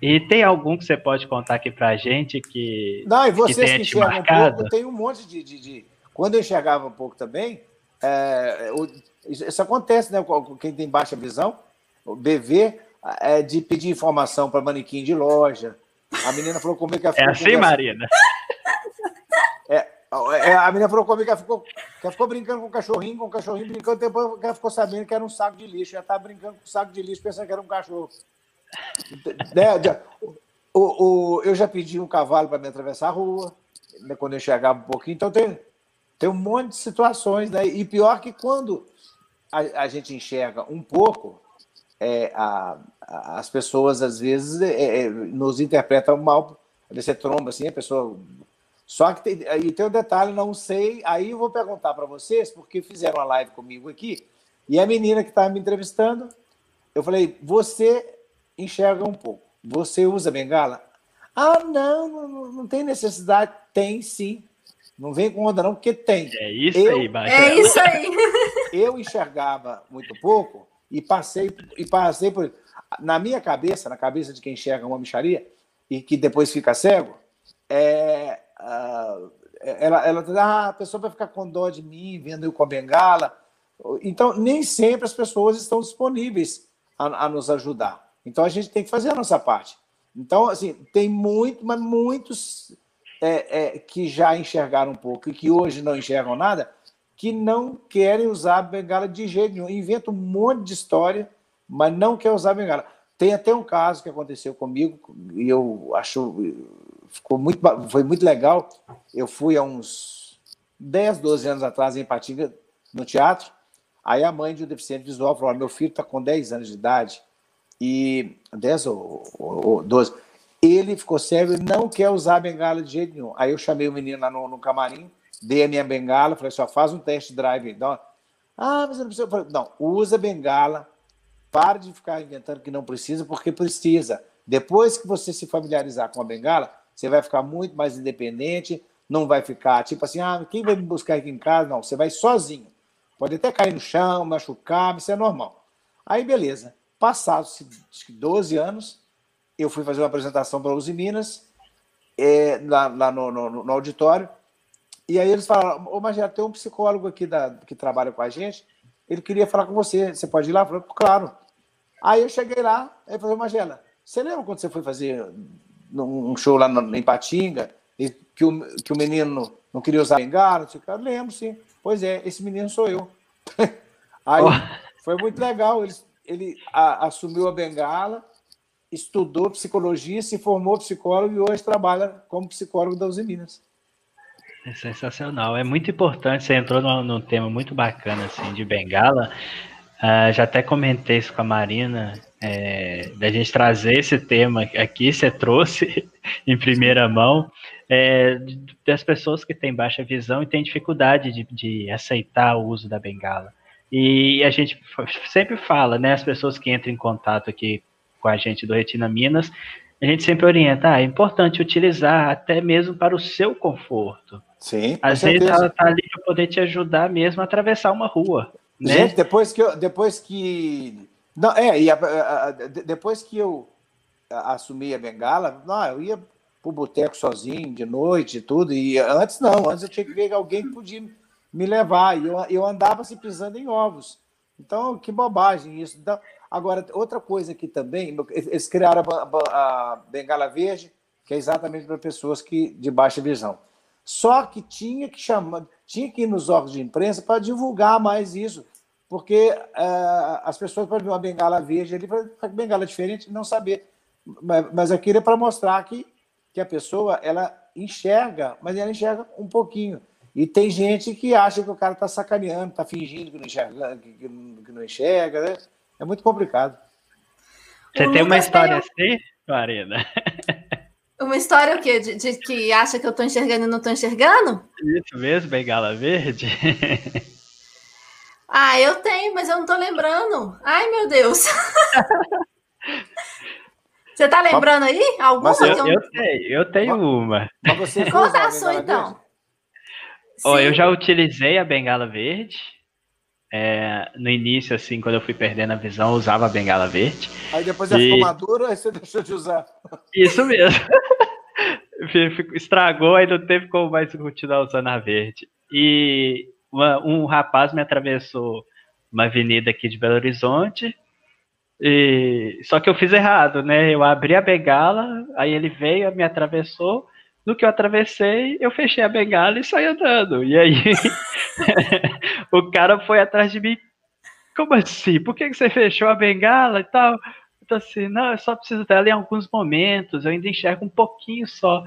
B: E tem algum que você pode contar aqui pra gente que.
D: Não, e vocês que, que enxergam um pouco, tem um monte de, de, de, Quando eu enxergava um pouco também, é, isso acontece, né? Quem tem baixa visão, o BV, é de pedir informação para manequim de loja. A menina falou comigo que ela
B: É assim, Marina?
D: É, é, a menina falou comigo que ela ficou, que ela ficou brincando com o cachorrinho, com o cachorrinho brincando, depois ela ficou sabendo que era um saco de lixo. Ela estava brincando com o saco de lixo, pensando que era um cachorro. né? o, o, eu já pedi um cavalo para me atravessar a rua, né, quando eu chegava um pouquinho. Então tem, tem um monte de situações, né? E pior que quando a, a gente enxerga um pouco, é, a, a, as pessoas às vezes é, é nos interpretam mal. Você tromba assim, a pessoa só que tem, aí tem um detalhe, não sei. Aí eu vou perguntar para vocês, porque fizeram uma live comigo aqui, e a menina que estava me entrevistando, eu falei: você enxerga um pouco, você usa bengala? Ah, não, não, não tem necessidade. Tem sim. Não vem com onda, não, porque tem.
B: É isso eu, aí,
A: Baixa. É isso aí.
D: Eu enxergava muito pouco e passei, e passei por. Na minha cabeça, na cabeça de quem enxerga uma micharia e que depois fica cego, é, ah, ela, ela ah, a pessoa vai ficar com dó de mim, vendo eu com a bengala. Então, nem sempre as pessoas estão disponíveis a, a nos ajudar. Então, a gente tem que fazer a nossa parte. Então, assim, tem muito, mas muitos é, é, que já enxergaram um pouco e que hoje não enxergam nada, que não querem usar a bengala de jeito nenhum. Inventa um monte de história, mas não quer usar a bengala. Tem até um caso que aconteceu comigo, e eu acho ficou muito, foi muito legal. Eu fui há uns 10, 12 anos atrás em Patinga, no teatro. Aí a mãe de um deficiente visual falou: meu filho está com 10 anos de idade, e 10 ou, ou 12. Ele ficou cego e não quer usar a bengala de jeito nenhum. Aí eu chamei o menino lá no, no camarim, dei a minha bengala, falei: só faz um teste drive. Então, ah, mas não precisa. Não, usa a bengala, para de ficar inventando que não precisa, porque precisa. Depois que você se familiarizar com a bengala, você vai ficar muito mais independente, não vai ficar tipo assim, ah, quem vai me buscar aqui em casa? Não, você vai sozinho. Pode até cair no chão, machucar, isso é normal. Aí, beleza. Passados 12 anos, eu fui fazer uma apresentação para os Minas, é, lá, lá no, no, no, auditório, e aí eles falaram, ô Magela, tem um psicólogo aqui da, que trabalha com a gente, ele queria falar com você, você pode ir lá? Eu falei, claro. Aí eu cheguei lá, aí falei, Magela, você lembra quando você foi fazer num show lá em Patinga, que o, que o menino não queria usar bengala. Eu lembro, sim. Pois é, esse menino sou eu. Aí oh. foi muito legal. Ele, ele a, assumiu a bengala, estudou psicologia, se formou psicólogo e hoje trabalha como psicólogo da Uzi Minas.
B: É sensacional. É muito importante. Você entrou num, num tema muito bacana assim de bengala. Uh, já até comentei isso com a Marina, é, da gente trazer esse tema aqui, você trouxe em primeira mão, é, das pessoas que têm baixa visão e têm dificuldade de, de aceitar o uso da bengala. E a gente sempre fala, né, as pessoas que entram em contato aqui com a gente do Retina Minas, a gente sempre orienta, ah, é importante utilizar até mesmo para o seu conforto.
D: Sim,
B: Às vezes ela está ali para poder te ajudar mesmo a atravessar uma rua. Né?
D: Gente, depois que eu, depois que não é e a, a, a, depois que eu assumi a bengala, não, eu ia pro boteco sozinho de noite e tudo e antes não, antes eu tinha que ver alguém que podia me levar e eu, eu andava se pisando em ovos. Então que bobagem isso. Então, agora outra coisa aqui também, eles criaram a, a bengala verde que é exatamente para pessoas que de baixa visão. Só que tinha que chamar, tinha que ir nos órgãos de imprensa para divulgar mais isso porque uh, as pessoas podem ver uma bengala verde ali, uma bengala diferente, não saber. Mas, mas aquilo é para mostrar que, que a pessoa ela enxerga, mas ela enxerga um pouquinho. E tem gente que acha que o cara está sacaneando, está fingindo que não enxerga, que, que não enxerga né? É muito complicado.
B: Você tem uma história assim, Marina?
A: Uma história o quê? De, de que acha que eu estou enxergando e não estou enxergando?
B: Isso mesmo, bengala verde?
A: Ah, eu tenho, mas eu não tô lembrando. Ai, meu Deus. Você tá lembrando aí? Alguma?
B: Eu, eu, eu, tenho, eu tenho uma.
A: Conta a sua, então.
B: Oh, eu já utilizei a bengala verde. É, no início, assim, quando eu fui perdendo a visão, eu usava a bengala verde.
D: Aí depois ela e... ficou madura, aí você deixou de usar.
B: Isso mesmo. Estragou, aí não teve como mais continuar usando a verde. E uma, um rapaz me atravessou uma avenida aqui de Belo Horizonte. E, só que eu fiz errado, né? Eu abri a bengala, aí ele veio, me atravessou. No que eu atravessei, eu fechei a bengala e saí andando. E aí o cara foi atrás de mim. Como assim? Por que você fechou a bengala e tal? Tô assim, não, eu só preciso dela em alguns momentos, eu ainda enxergo um pouquinho só.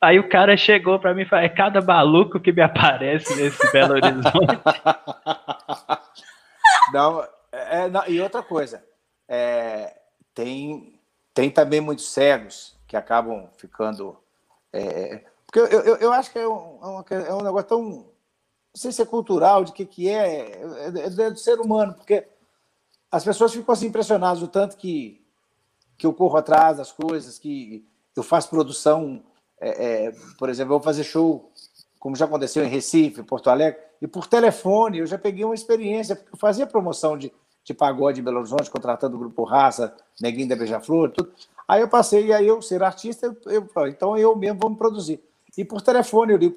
B: Aí o cara chegou para mim e falou: é cada maluco que me aparece nesse Belo Horizonte.
D: Não, é, não, e outra coisa, é, tem, tem também muitos cegos que acabam ficando. É, porque eu, eu, eu, acho que é um, é, é um negócio tão. Não sei se é cultural, de que, que é, é, é do ser humano, porque as pessoas ficam assim impressionadas o tanto que, que eu corro atrás das coisas, que eu faço produção é, é, por exemplo, eu vou fazer show, como já aconteceu em Recife, Porto Alegre, e por telefone eu já peguei uma experiência, porque eu fazia promoção de, de pagode em Belo Horizonte, contratando o grupo Raça, Neguinho da Beija-Flor, tudo. Aí eu passei, e aí eu ser artista, eu, eu, então eu mesmo vou me produzir. E por telefone eu ligo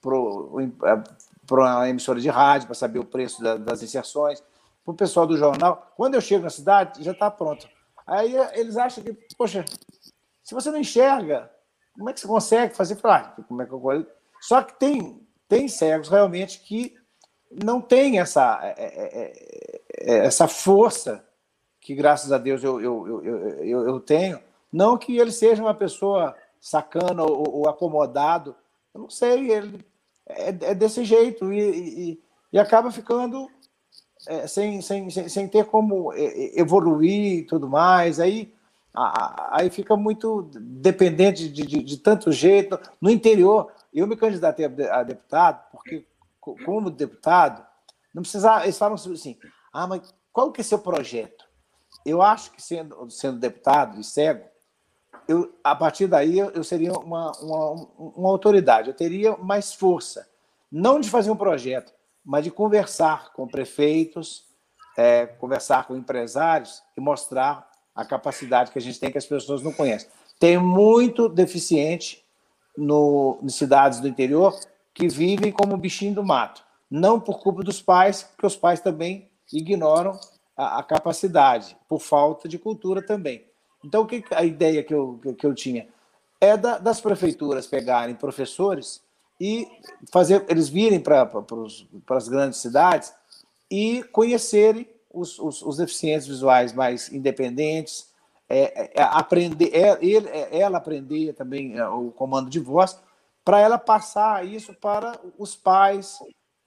D: para uma emissora de rádio para saber o preço da, das inserções, para o pessoal do jornal. Quando eu chego na cidade, já está pronto. Aí eles acham que, poxa, se você não enxerga, como é que você consegue fazer? Falar, ah, como é que eu... Só que tem, tem cegos realmente que não tem essa, é, é, é, essa força que, graças a Deus, eu, eu, eu, eu, tenho. Não que ele seja uma pessoa sacana ou, acomodado, eu não sei, ele é, é desse jeito e, e, acaba ficando é, sem, sem, sem, ter como evoluir e tudo mais. Aí aí fica muito dependente de, de, de, tanto jeito. No interior, eu me candidatei a deputado, porque, como deputado, não precisava. Eles falam assim: ah, mas qual que é seu projeto? Eu acho que, sendo, sendo deputado e cego, eu, a partir daí eu seria uma, uma, uma autoridade, eu teria mais força. Não de fazer um projeto, mas de conversar com prefeitos, é, conversar com empresários e mostrar a capacidade que a gente tem que as pessoas não conhecem. Tem muito deficiente no, em cidades do interior que vivem como bichinho do mato. Não por culpa dos pais, porque os pais também ignoram a, a capacidade, por falta de cultura também. Então, que a ideia que eu, que eu tinha é da, das prefeituras pegarem professores e fazer eles virem para as grandes cidades e conhecerem os, os, os deficientes visuais mais independentes, é, é, é aprender, é, ele, é, ela aprender também é, o comando de voz, para ela passar isso para os pais,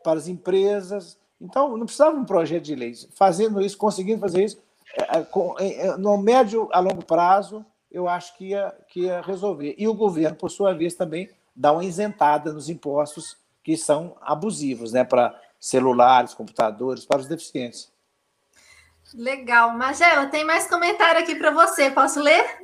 D: para as empresas, Então, não precisava um projeto de lei. Fazendo isso, conseguindo fazer isso, é, é, é, no médio a longo prazo, eu acho que ia, que ia resolver. E o governo, por sua vez, também dá uma isentada nos impostos que são abusivos, né, para celulares, computadores, para os deficientes.
A: Legal. Magela, tem mais comentário aqui para você. Posso ler?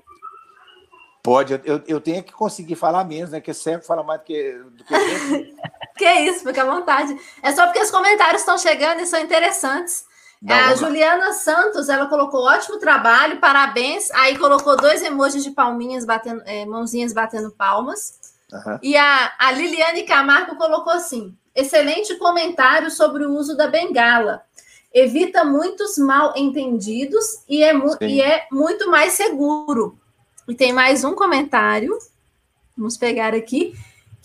D: Pode. Eu, eu tenho que conseguir falar menos, né? Que cego fala mais do que, do
A: que Que isso, fica à vontade. É só porque os comentários estão chegando e são interessantes. Não, a Juliana Santos, ela colocou ótimo trabalho, parabéns. Aí colocou dois emojis de palminhas batendo, é, mãozinhas batendo palmas. Uhum. E a, a Liliane Camargo colocou assim: excelente comentário sobre o uso da bengala. Evita muitos mal entendidos e é, e é muito mais seguro. E tem mais um comentário. Vamos pegar aqui,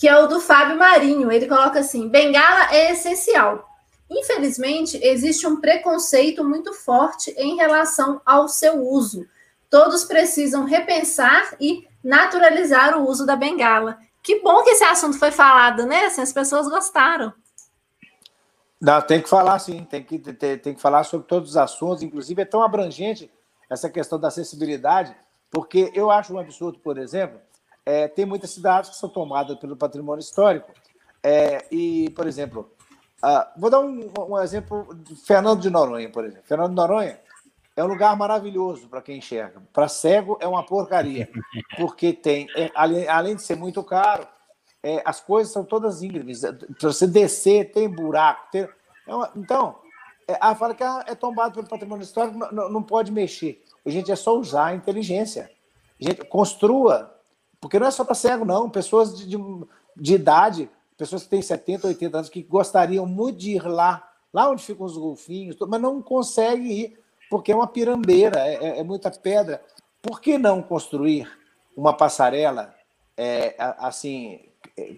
A: que é o do Fábio Marinho. Ele coloca assim: bengala é essencial. Infelizmente, existe um preconceito muito forte em relação ao seu uso. Todos precisam repensar e naturalizar o uso da bengala. Que bom que esse assunto foi falado, né? Assim, as pessoas gostaram.
D: Não, tem que falar sim, tem que, tem, tem que falar sobre todos os assuntos, inclusive é tão abrangente essa questão da acessibilidade, porque eu acho um absurdo, por exemplo, é, tem muitas cidades que são tomadas pelo patrimônio histórico, é, e, por exemplo, uh, vou dar um, um exemplo, Fernando de Noronha, por exemplo. Fernando de Noronha é um lugar maravilhoso para quem enxerga. Para cego é uma porcaria, porque tem, é, além, além de ser muito caro, é, as coisas são todas íngremes. Para você descer, tem buraco. Tem, é uma, então, é, a fala que é tombado pelo patrimônio histórico, não, não pode mexer. A gente é só usar a inteligência. A gente construa, porque não é só para cego, não. Pessoas de, de, de idade, pessoas que têm 70, 80 anos, que gostariam muito de ir lá, lá onde ficam os golfinhos, mas não conseguem ir porque é uma pirambeira, é, é, é muita pedra. Por que não construir uma passarela é, assim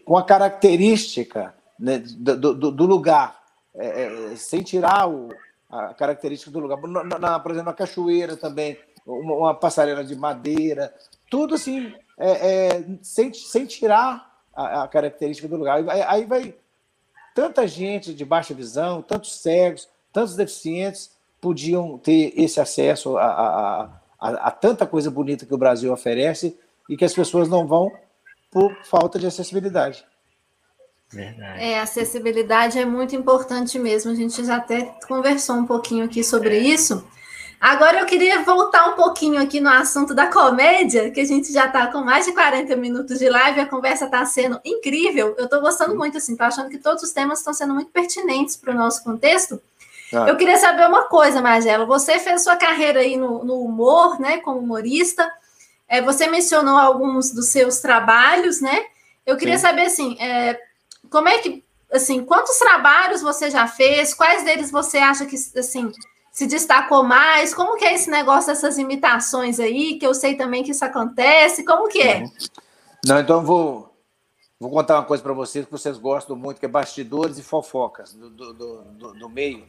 D: com a característica né, do, do, do, lugar, é, é, sem tirar o, a característica do lugar? Na, na, por exemplo, na cachoeira também, uma, uma passarela de madeira, tudo assim, é, sem, sem tirar a, a, característica do lugar. Aí, aí vai tanta gente de baixa visão, tantos cegos, tantos deficientes, podiam ter esse acesso a, a, a, a, tanta coisa bonita que o Brasil oferece e que as pessoas não vão por falta de acessibilidade.
A: Verdade. É, acessibilidade é muito importante mesmo. A gente já até conversou um pouquinho aqui sobre isso. Agora eu queria voltar um pouquinho aqui no assunto da comédia, que a gente já está com mais de 40 minutos de live, a conversa está sendo incrível. Eu estou gostando muito, assim, estou achando que todos os temas estão sendo muito pertinentes para o nosso contexto. Ah. Eu queria saber uma coisa, Margela. Você fez sua carreira aí no, no humor, né, como humorista. É, você mencionou alguns dos seus trabalhos, né? Eu queria Sim. saber, assim, é, como é que, assim, quantos trabalhos você já fez? Quais deles você acha que, assim, se destacou mais? Como que é esse negócio dessas imitações aí? Que eu sei também que isso acontece. Como que é?
D: Não, então vou Vou contar uma coisa para vocês que vocês gostam muito, que é bastidores e fofocas do, do, do, do meio.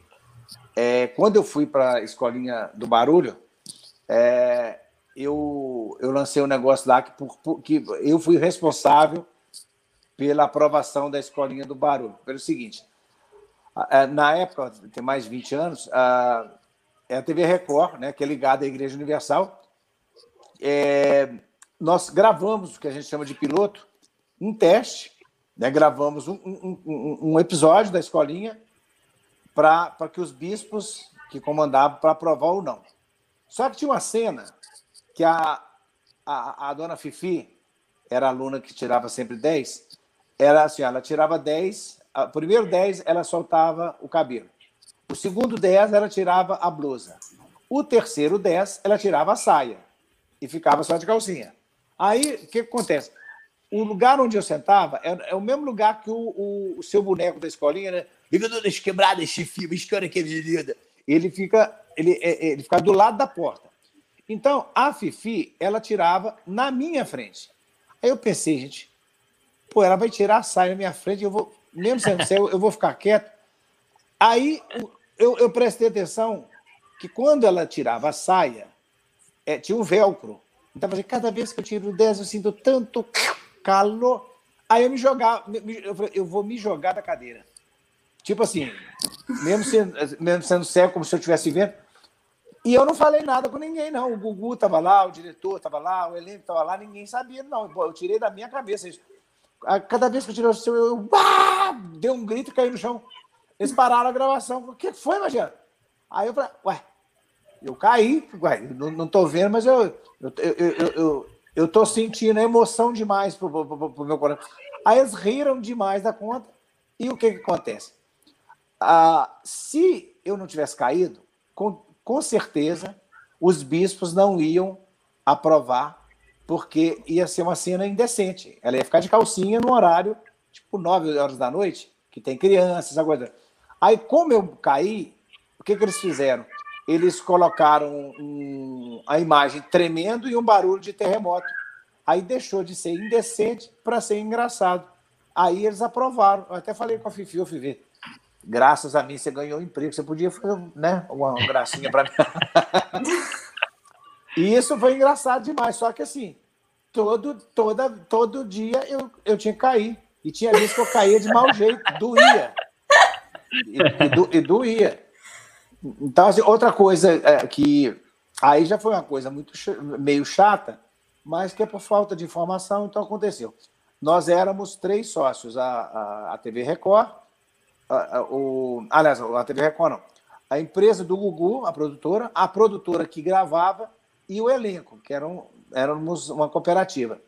D: É, quando eu fui para a escolinha do barulho, é, eu, eu lancei um negócio lá que, por, por, que eu fui responsável pela aprovação da escolinha do barulho. Pelo seguinte, na época, tem mais de 20 anos, é a TV Record, né, que é ligada à Igreja Universal, é, nós gravamos o que a gente chama de piloto, um teste, né, gravamos um, um, um, um episódio da escolinha para que os bispos que comandavam para aprovar ou não. Só que tinha uma cena que a, a, a dona Fifi, era aluna que tirava sempre 10, era assim, ela tirava 10, o primeiro 10 ela soltava o cabelo. O segundo 10 ela tirava a blusa. O terceiro 10 ela tirava a saia e ficava só de calcinha. Aí, o que, acontece? O lugar onde eu sentava é, é o mesmo lugar que o, o, o seu boneco da escolinha, né? Fica todas quebradas, filme, escura que linda. Ele fica, ele, é, é, ele fica do lado da porta. Então, a Fifi, ela tirava na minha frente. Aí eu pensei, gente, pô, ela vai tirar a saia na minha frente, eu vou, mesmo sendo cego, eu vou ficar quieto. Aí eu, eu prestei atenção que quando ela tirava a saia, é, tinha um velcro. Então, cada vez que eu tiro o 10, eu sinto tanto calor. Aí eu me jogava, eu, falei, eu vou me jogar da cadeira. Tipo assim, mesmo sendo, mesmo sendo cego, como se eu estivesse vendo. E eu não falei nada com ninguém, não. O Gugu estava lá, o diretor estava lá, o elenco estava lá, ninguém sabia, não. Eu tirei da minha cabeça isso. Cada vez que eu tirei o seu, eu, eu dei um grito e caí no chão. Eles pararam a gravação. O que foi, Magela? Aí eu falei, ué, eu caí, ué, não, não tô vendo, mas eu, eu, eu, eu, eu, eu tô sentindo emoção demais pro, pro, pro, pro meu coração. Aí eles riram demais da conta. E o que, que acontece? Ah, se eu não tivesse caído, com, com certeza os bispos não iam aprovar, porque ia ser uma cena indecente. Ela ia ficar de calcinha no horário, tipo, 9 horas da noite, que tem crianças, agora. Aí, como eu caí, o que, que eles fizeram? Eles colocaram um, a imagem tremendo e um barulho de terremoto. Aí deixou de ser indecente para ser engraçado. Aí eles aprovaram. Eu até falei com a Fifi, ô Fifi, graças a mim você ganhou um emprego, você podia fazer né, uma gracinha para mim. e isso foi engraçado demais, só que assim, todo, toda, todo dia eu, eu tinha que cair. E tinha vezes que eu caía de mau jeito, doía. E, e, do, e doía. Então, assim, outra coisa é, que aí já foi uma coisa muito meio chata, mas que é por falta de informação, então aconteceu. Nós éramos três sócios, a, a, a TV Record, a, a, o, aliás, a TV Record não, a empresa do Gugu, a produtora, a produtora que gravava e o elenco, que eram, éramos uma cooperativa.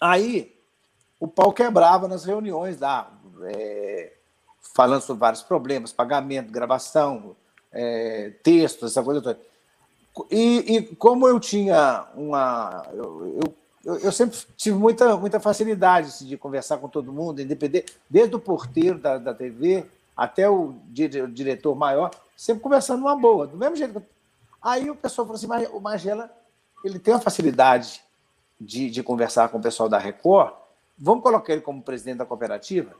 D: Aí o pau quebrava nas reuniões lá, é, falando sobre vários problemas, pagamento, gravação, é, essa coisa toda. E, e, como eu tinha uma. Eu, eu, eu, sempre tive muita, muita facilidade assim, de conversar com todo mundo, independente, desde o porteiro da, da TV até o, diretor maior, sempre conversando uma boa, do mesmo jeito. Aí o pessoal falou assim: mas o Magela ele tem uma facilidade de, de conversar com o pessoal da Record, vamos colocar ele como presidente da cooperativa?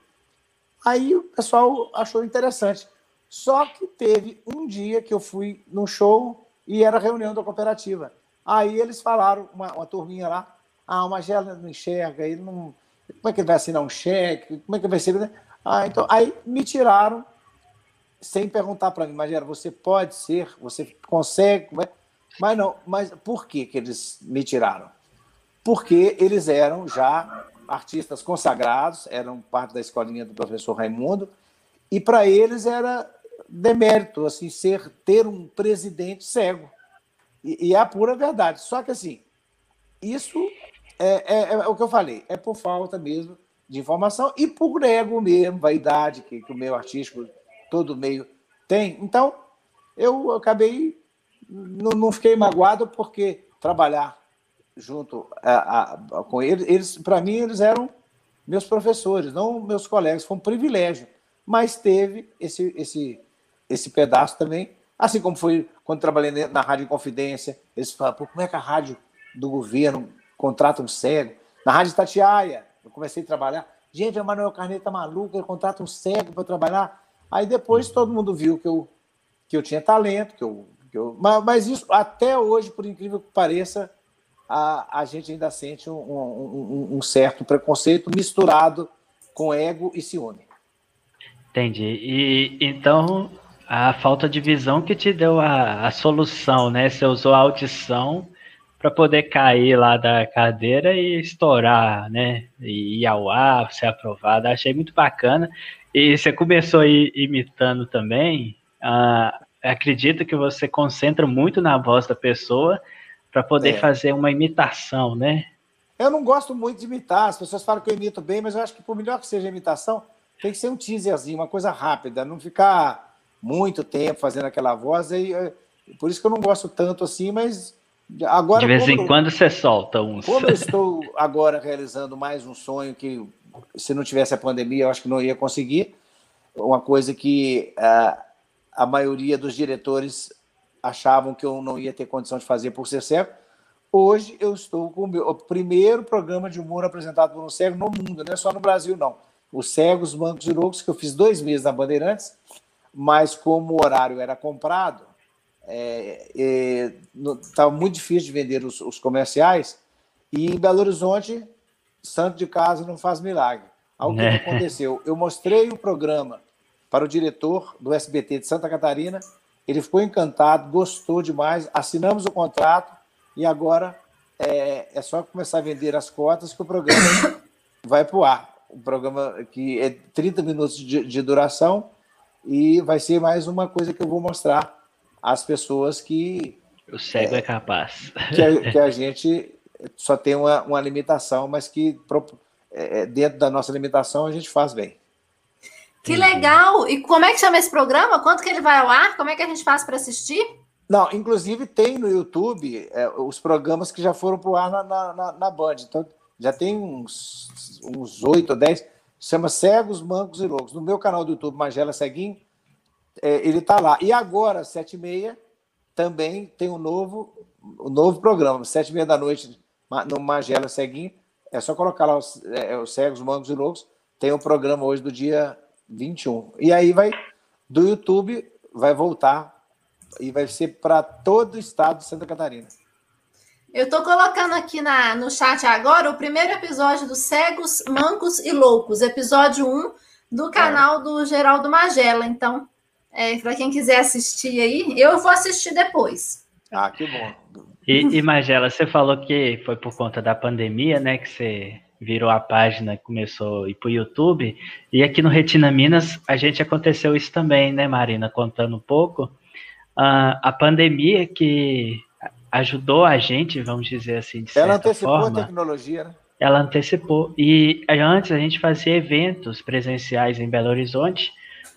D: Aí o pessoal achou interessante. Só que teve um dia que eu fui no show e era reunião da cooperativa. Aí eles falaram, uma, uma turminha lá, ah, o Magela não enxerga, ele não. Como é que ele vai assinar um cheque? Como é que vai ser? Ah, então, aí me tiraram sem perguntar para mim, Magela, você pode ser, você consegue, mas não, mas por que, que eles me tiraram? Porque eles eram já artistas consagrados, eram parte da escolinha do professor Raimundo, e para eles era demérito assim ser ter um presidente cego e, e, é a pura verdade só que assim isso é, é, é, o que eu falei é por falta mesmo de informação e por ego mesmo vaidade que, que o meio artístico todo meio tem então eu acabei não, não fiquei magoado porque trabalhar junto a, a, com eles eles para mim eles eram meus professores não meus colegas foi um privilégio mas teve esse esse esse pedaço também. Assim como foi quando trabalhei na Rádio Confidência, eles falaram, como é que a rádio do governo contrata um cego? Na Rádio Tatiaia, eu comecei a trabalhar. Gente, o Manuel Carneiro tá maluco, ele contrata um cego para trabalhar. Aí depois todo mundo viu que eu, que eu tinha talento, que eu, que eu... Mas, mas isso, até hoje, por incrível que pareça, a, a gente ainda sente um, um, um certo preconceito misturado com ego e ciúme.
B: Entendi. E então a falta de visão que te deu a, a solução, né? Você usou a audição para poder cair lá da cadeira e estourar, né? E ir ao ar, ser aprovado. Achei muito bacana. E você começou aí imitando também. Uh, acredito que você concentra muito na voz da pessoa para poder é. fazer uma imitação, né?
D: Eu não gosto muito de imitar. As pessoas falam que eu imito bem, mas eu acho que por melhor que seja a imitação, tem que ser um teaserzinho, uma coisa rápida, não ficar muito tempo fazendo aquela voz, e é, por isso que eu não gosto tanto assim, mas agora.
B: De vez em quando você solta uns.
D: Como eu estou agora realizando mais um sonho que, se não tivesse a pandemia, eu acho que não ia conseguir. Uma coisa que uh, a maioria dos diretores achavam que eu não ia ter condição de fazer por ser cego. Hoje eu estou com o, meu, o primeiro programa de humor apresentado por um cego no mundo, não é só no Brasil, não. Os Cegos, Mancos e Loucos, que eu fiz dois meses na Bandeirantes, mas como o horário era comprado, estava é, é, muito difícil de vender os, os, comerciais, e em Belo Horizonte, santo de casa não faz milagre. Algo que é. aconteceu, eu mostrei o programa para o diretor do SBT de Santa Catarina. Ele ficou encantado, gostou demais, assinamos o contrato e agora é, é só começar a vender as cotas que o programa vai para o ar. Um programa que é 30 minutos de, de duração e vai ser mais uma coisa que eu vou mostrar às pessoas que.
B: O cego é, é capaz.
D: Que a, que a, gente só tem uma, uma limitação, mas que é, é, dentro da nossa limitação a gente faz bem.
A: Que legal! E como é que chama esse programa? Quanto que ele vai ao ar? Como é que a gente faz para assistir?
D: Não, inclusive tem no YouTube é, os programas que já foram para o ar na, na, na, Band. Então, já tem uns, uns 8 ou 10. Chama Cegos, Mancos e Loucos. No meu canal do YouTube, Magela Ceguinho, é, ele está lá. E agora, sete e meia, também tem um novo, um novo programa. Sete e meia da noite, no Magela Ceguinho. É só colocar lá os, é, os Cegos, Mancos e Loucos. Tem um programa hoje do dia 21. E aí vai, do YouTube, vai voltar e vai ser para todo o estado de Santa Catarina.
A: Eu estou colocando aqui na, no chat agora o primeiro episódio dos Cegos, Mancos e Loucos, episódio 1 do canal é. do Geraldo Magela. Então, é, para quem quiser assistir aí, eu vou assistir depois.
D: Ah, que bom.
B: E, e Magela, você falou que foi por conta da pandemia, né, que você virou a página, começou a ir para o YouTube. E aqui no Retina Minas, a gente aconteceu isso também, né, Marina? Contando um pouco. Uh, a pandemia que ajudou a gente, vamos dizer assim, de
D: Ela antecipou forma, a tecnologia, né?
B: Ela antecipou. E antes a gente fazia eventos presenciais em Belo Horizonte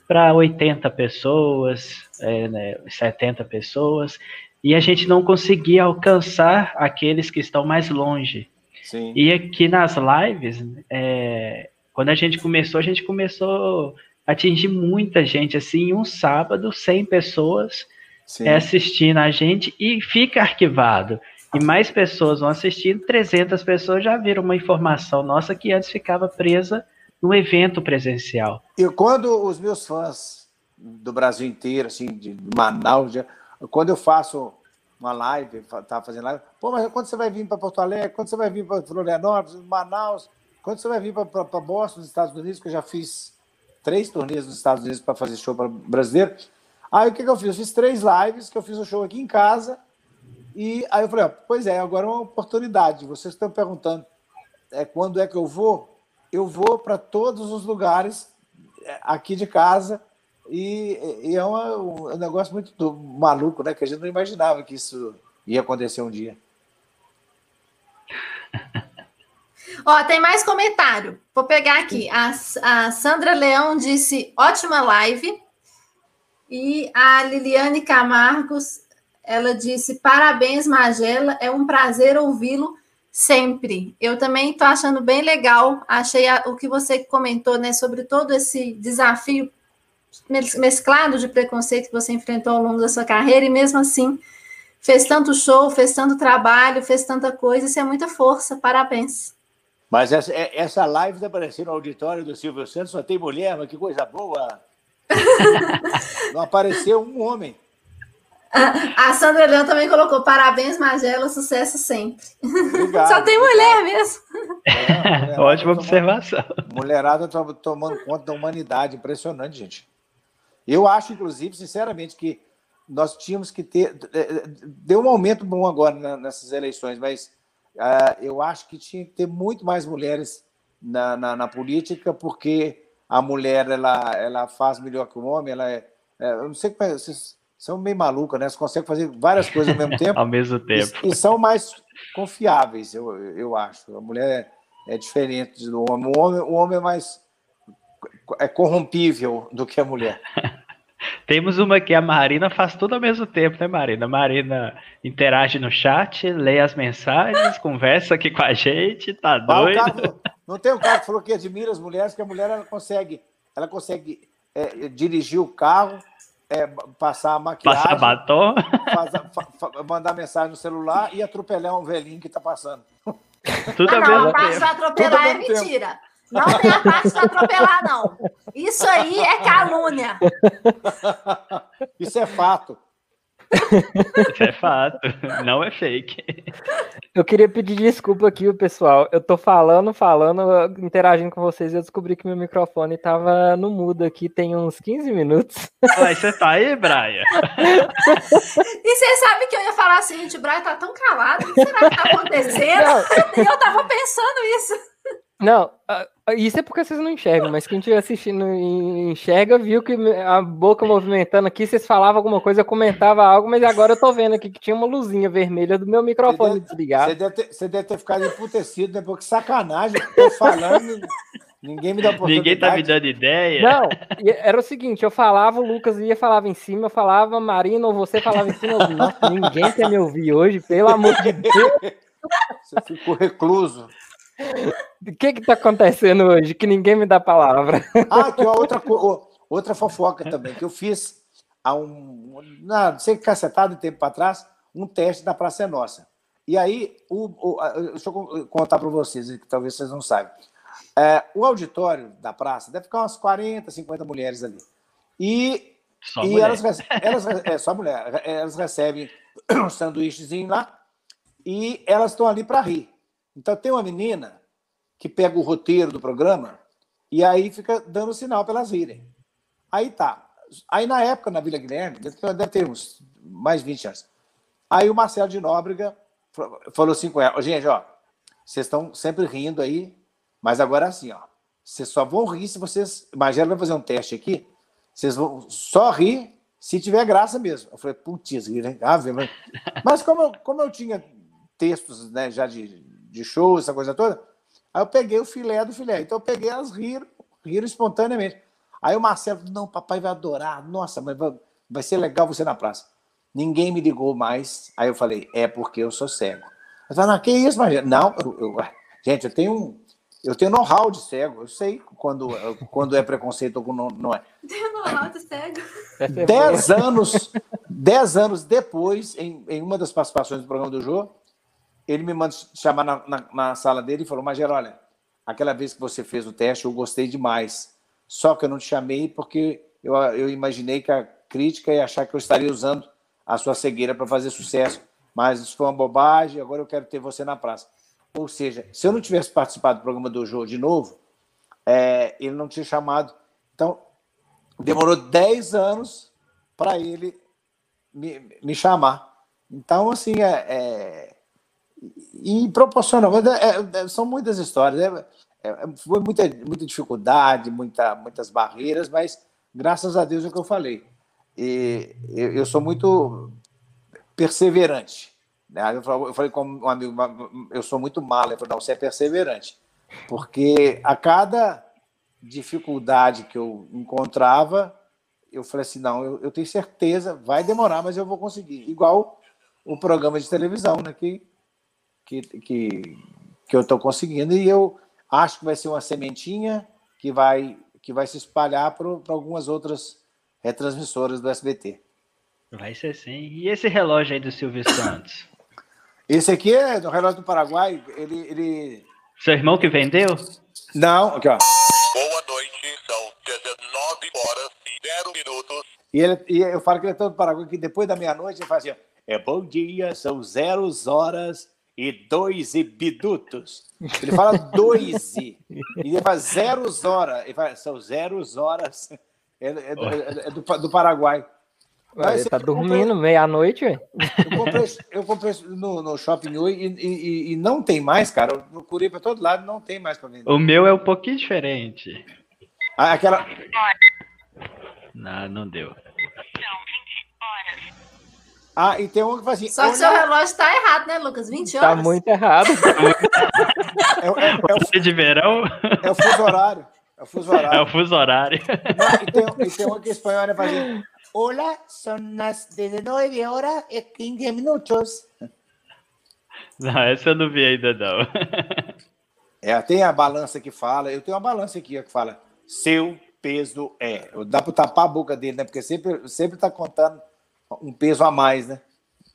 B: para 80 pessoas, é, né, 70 pessoas, e a gente não conseguia alcançar aqueles que estão mais longe. Sim. E aqui nas lives, é, quando a gente começou, a gente começou a atingir muita gente, assim, um sábado, 100 pessoas é, assistindo a gente e fica arquivado. E mais pessoas vão assistindo, 300 pessoas já viram uma informação nossa que antes ficava presa no evento presencial.
D: E quando os meus fãs do Brasil inteiro, assim, de Manaus, quando eu faço uma live, tá fazendo live. Pô, mas quando você vai vir para Porto Alegre? Quando você vai vir para Florianópolis, Manaus? Quando você vai vir para Boston, nos Estados Unidos? Que eu já fiz três turnês nos Estados Unidos para fazer show para brasileiro. Aí o que, que eu fiz? Eu fiz três lives, que eu fiz o um show aqui em casa. E aí eu falei, ó, pois é, agora é uma oportunidade. Vocês estão perguntando é, quando é que eu vou? Eu vou para todos os lugares é, aqui de casa e, e é uma, um negócio muito maluco, né? Que a gente não imaginava que isso ia acontecer um dia.
A: Ó, tem mais comentário. Vou pegar aqui. A, a Sandra Leão disse ótima live. E a Liliane Camargos, ela disse parabéns, Magela. É um prazer ouvi-lo sempre. Eu também estou achando bem legal. Achei a, o que você comentou, né, sobre todo esse desafio mesclado de preconceito que você enfrentou ao longo da sua carreira, e mesmo assim fez tanto show, fez tanto trabalho, fez tanta coisa, isso é muita força, parabéns.
D: Mas essa, é, essa live está aparecendo no auditório do Silvio Santos, só tem mulher, mas que coisa boa! Não apareceu um homem.
A: A Sandra Leão também colocou parabéns, Magela, sucesso sempre. Obrigado, Só tem mulher obrigado. mesmo.
B: É, Ótima observação.
D: Mulherada tomando conta da humanidade, impressionante, gente. Eu acho, inclusive, sinceramente, que nós tínhamos que ter. É, é, deu um aumento bom agora nessas eleições, mas uh, eu acho que tinha que ter muito mais mulheres na, na, na, política, porque a mulher ela, ela faz melhor que o homem, ela é. é eu não sei como é. Vocês são meio malucas, né? Você consegue fazer várias coisas ao mesmo tempo.
B: ao mesmo tempo.
D: E, e, são mais confiáveis, eu, eu acho. A mulher é, é diferente do homem. O homem, o homem é mais é corrompível do que a mulher.
B: Temos uma que a Marina faz tudo ao mesmo tempo, né, Marina? A Marina interage no chat, lê as mensagens, conversa aqui com a gente, tá doido? Cara,
D: não tem um cara que falou que admira as mulheres, que a mulher ela consegue, ela consegue é, dirigir o carro, é, passar a maquiagem,
B: passar batom,
D: faz, mandar mensagem no celular e atropelar um velhinho que tá passando.
A: Tudo ah, não, a parte de atropelar é mentira. Tempo. Não tem a parte de atropelar, não. Isso aí é calúnia.
D: Isso é fato.
B: Isso é fato, não é fake.
C: Eu queria pedir desculpa aqui, pessoal. Eu tô falando, falando, interagindo com vocês e eu descobri que meu microfone tava no mudo aqui tem uns 15 minutos.
B: Mas você tá aí, Brian?
A: e você sabe que eu ia falar assim, gente, o Brian tá tão calado, o que será que tá acontecendo? E eu tava pensando isso.
C: Não, isso é porque vocês não enxergam, mas quem estiver assistindo e enxerga, viu que a boca movimentando aqui, vocês falavam alguma coisa, eu comentava algo, mas agora eu tô vendo aqui que tinha uma luzinha vermelha do meu microfone
D: você
C: desligado.
D: Você deve, ter, você deve ter ficado emputecido, né? Porque sacanagem, tô falando, ninguém me dá oportunidade.
B: Ninguém tá me dando ideia.
C: Não, era o seguinte, eu falava, o Lucas ia falava em cima, eu falava, Marina, ou você falava em cima, eu, ninguém quer me ouvir hoje, pelo amor de Deus.
D: Você ficou recluso.
C: O que que tá acontecendo hoje que ninguém me dá palavra?
D: Ah, aqui, ó, outra, outra fofoca também, que eu fiz há um, não sei que cacetado tempo para trás, um teste da Praça é Nossa. E aí, o, o, deixa eu contar para vocês, que talvez vocês não saibam. É, o auditório da praça deve ficar umas 40, 50 mulheres ali. E,
B: só
D: e
B: mulher.
D: elas, elas é, só mulher, elas recebem um sanduíchezinho lá e elas estão ali para rir. Então tem uma menina que pega o roteiro do programa e aí fica dando sinal para elas rirem. Aí tá. Aí na época, na Vila Guilherme, deve ter uns mais de 20 anos. Aí o Marcelo de Nóbrega falou assim com ela: gente, ó, vocês estão sempre rindo aí, mas agora assim, ó, vocês só vão rir se vocês. Magela vai fazer um teste aqui, vocês vão só rir se tiver graça mesmo. Eu falei, putz, né? Ah, mas... mas como eu, como eu tinha textos né, já de, de show, essa coisa toda, aí eu peguei o filé do filé. Então eu peguei elas riram, riram espontaneamente. Aí o Marcelo, não, papai vai adorar, nossa, mas vai, vai ser legal você na praça. Ninguém me ligou mais. Aí eu falei, é porque eu sou cego. Eu falei, não, que isso, Marcelo? Não, eu, eu, gente, eu tenho um. Eu tenho know-how de cego, eu sei quando, quando é preconceito ou não, não é.
A: Tenho know-how de cego.
D: Dez anos, dez anos depois, em, em uma das participações do programa do Jô, ele me manda chamar na, na, na, sala dele e falou: Magela, olha, aquela vez que você fez o teste, eu gostei demais. Só que eu não te chamei porque eu, eu imaginei que a crítica ia achar que eu estaria usando a sua cegueira para fazer sucesso. Mas isso foi uma bobagem, agora eu quero ter você na praça. Ou seja, se eu não tivesse participado do programa do Jô de novo, é, ele não tinha chamado. Então, demorou 10 anos para ele me, me, chamar. Então, assim, é, é e proporciona. É, é, são muitas histórias. Né? É, foi muita, muita dificuldade, muita, muitas barreiras, mas graças a Deus é o que eu falei. E eu, eu sou muito perseverante. Né? Eu, falei, eu falei com um amigo, eu sou muito malo. Ele falou, não, você é perseverante. Porque a cada dificuldade que eu encontrava, eu falei assim, não, eu, eu tenho certeza, vai demorar, mas eu vou conseguir. Igual o programa de televisão, né? Que que, que, que eu estou conseguindo e eu acho que vai ser uma sementinha que vai, que vai se espalhar para algumas outras retransmissoras do SBT.
B: Vai ser sim. E esse relógio aí do Silvio Santos?
D: Esse aqui é do relógio do Paraguai. Ele, ele...
B: Seu irmão que vendeu?
D: Não, aqui ó.
E: Boa noite, são 19 horas e 0 minutos.
D: E, ele, e eu falo que ele é todo do Paraguai, que depois da meia-noite ele fala assim: é bom dia, são zero horas e dois e bidutos. Ele fala dois e. Ele fala zero horas. Ele fala, são zero horas. É, é, é, é do, do, Paraguai.
C: Mas, ele tá dormindo meia-noite,
D: Eu comprei, eu comprei no, no Shopping Oi e, e, e, não tem mais, cara. Eu procurei para todo lado não tem mais para vender.
B: O meu é um pouquinho diferente.
D: Ah, aquela.
B: Não, não deu.
D: Ah, e tem um que faz assim.
A: Só que seu relógio está errado, né, Lucas? 20
C: horas?
A: Tá
C: muito errado.
D: é, é,
B: é, o, de verão?
D: É o fuso horário. É o fuso horário.
B: É o fuso horário.
D: Não, e, tem, e tem um que espanhol né, faz assim. Hola, son las 19 horas e 15 minutos.
B: Não, essa eu não vi ainda, não.
D: É, tem a balança que fala. Eu tenho uma balança aqui que fala: seu peso é. Dá para tapar a boca dele, né? Porque sempre, sempre tá contando um peso a mais, né?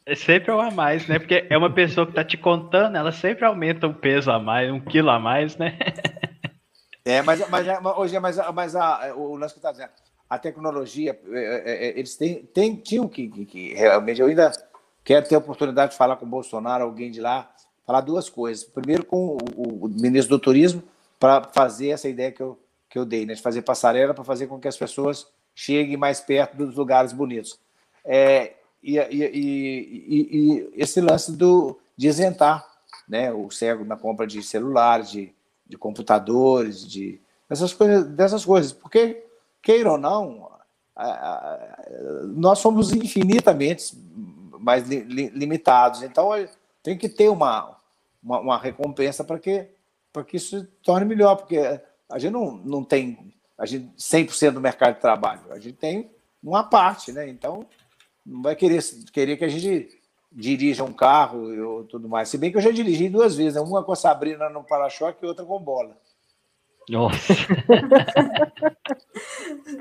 B: É sempre um a mais, né? Porque é uma pessoa que tá te contando, ela sempre aumenta um peso a mais, um quilo a mais, né?
D: É, mas, mas hoje, mas, mas a, o lance que tá dizendo, a tecnologia, é, é, é, eles têm, têm, tinham que, que, que, realmente, eu ainda quero ter a oportunidade de falar com o Bolsonaro, alguém de lá, falar duas coisas. Primeiro, com o, o ministro do Turismo, para fazer essa ideia que eu, que eu dei, né, de fazer passarela para fazer com que as pessoas cheguem mais perto dos lugares bonitos. É, e, e, e, e, esse lance do, de isentar né, o cego na compra de celulares, de, de computadores, de essas coisas, dessas coisas. Porque, queira ou não, nós somos infinitamente mais li, li, limitados. Então, tem que ter uma, uma, uma recompensa para que, que isso se torne melhor, porque a gente não, não tem a gente 100% do mercado de trabalho, a gente tem uma parte, né? Então, não vai querer, querer que a gente dirija um carro e tudo mais. Se bem que eu já dirigi duas vezes, né? uma com a Sabrina no para-choque e outra com bola.
B: Nossa.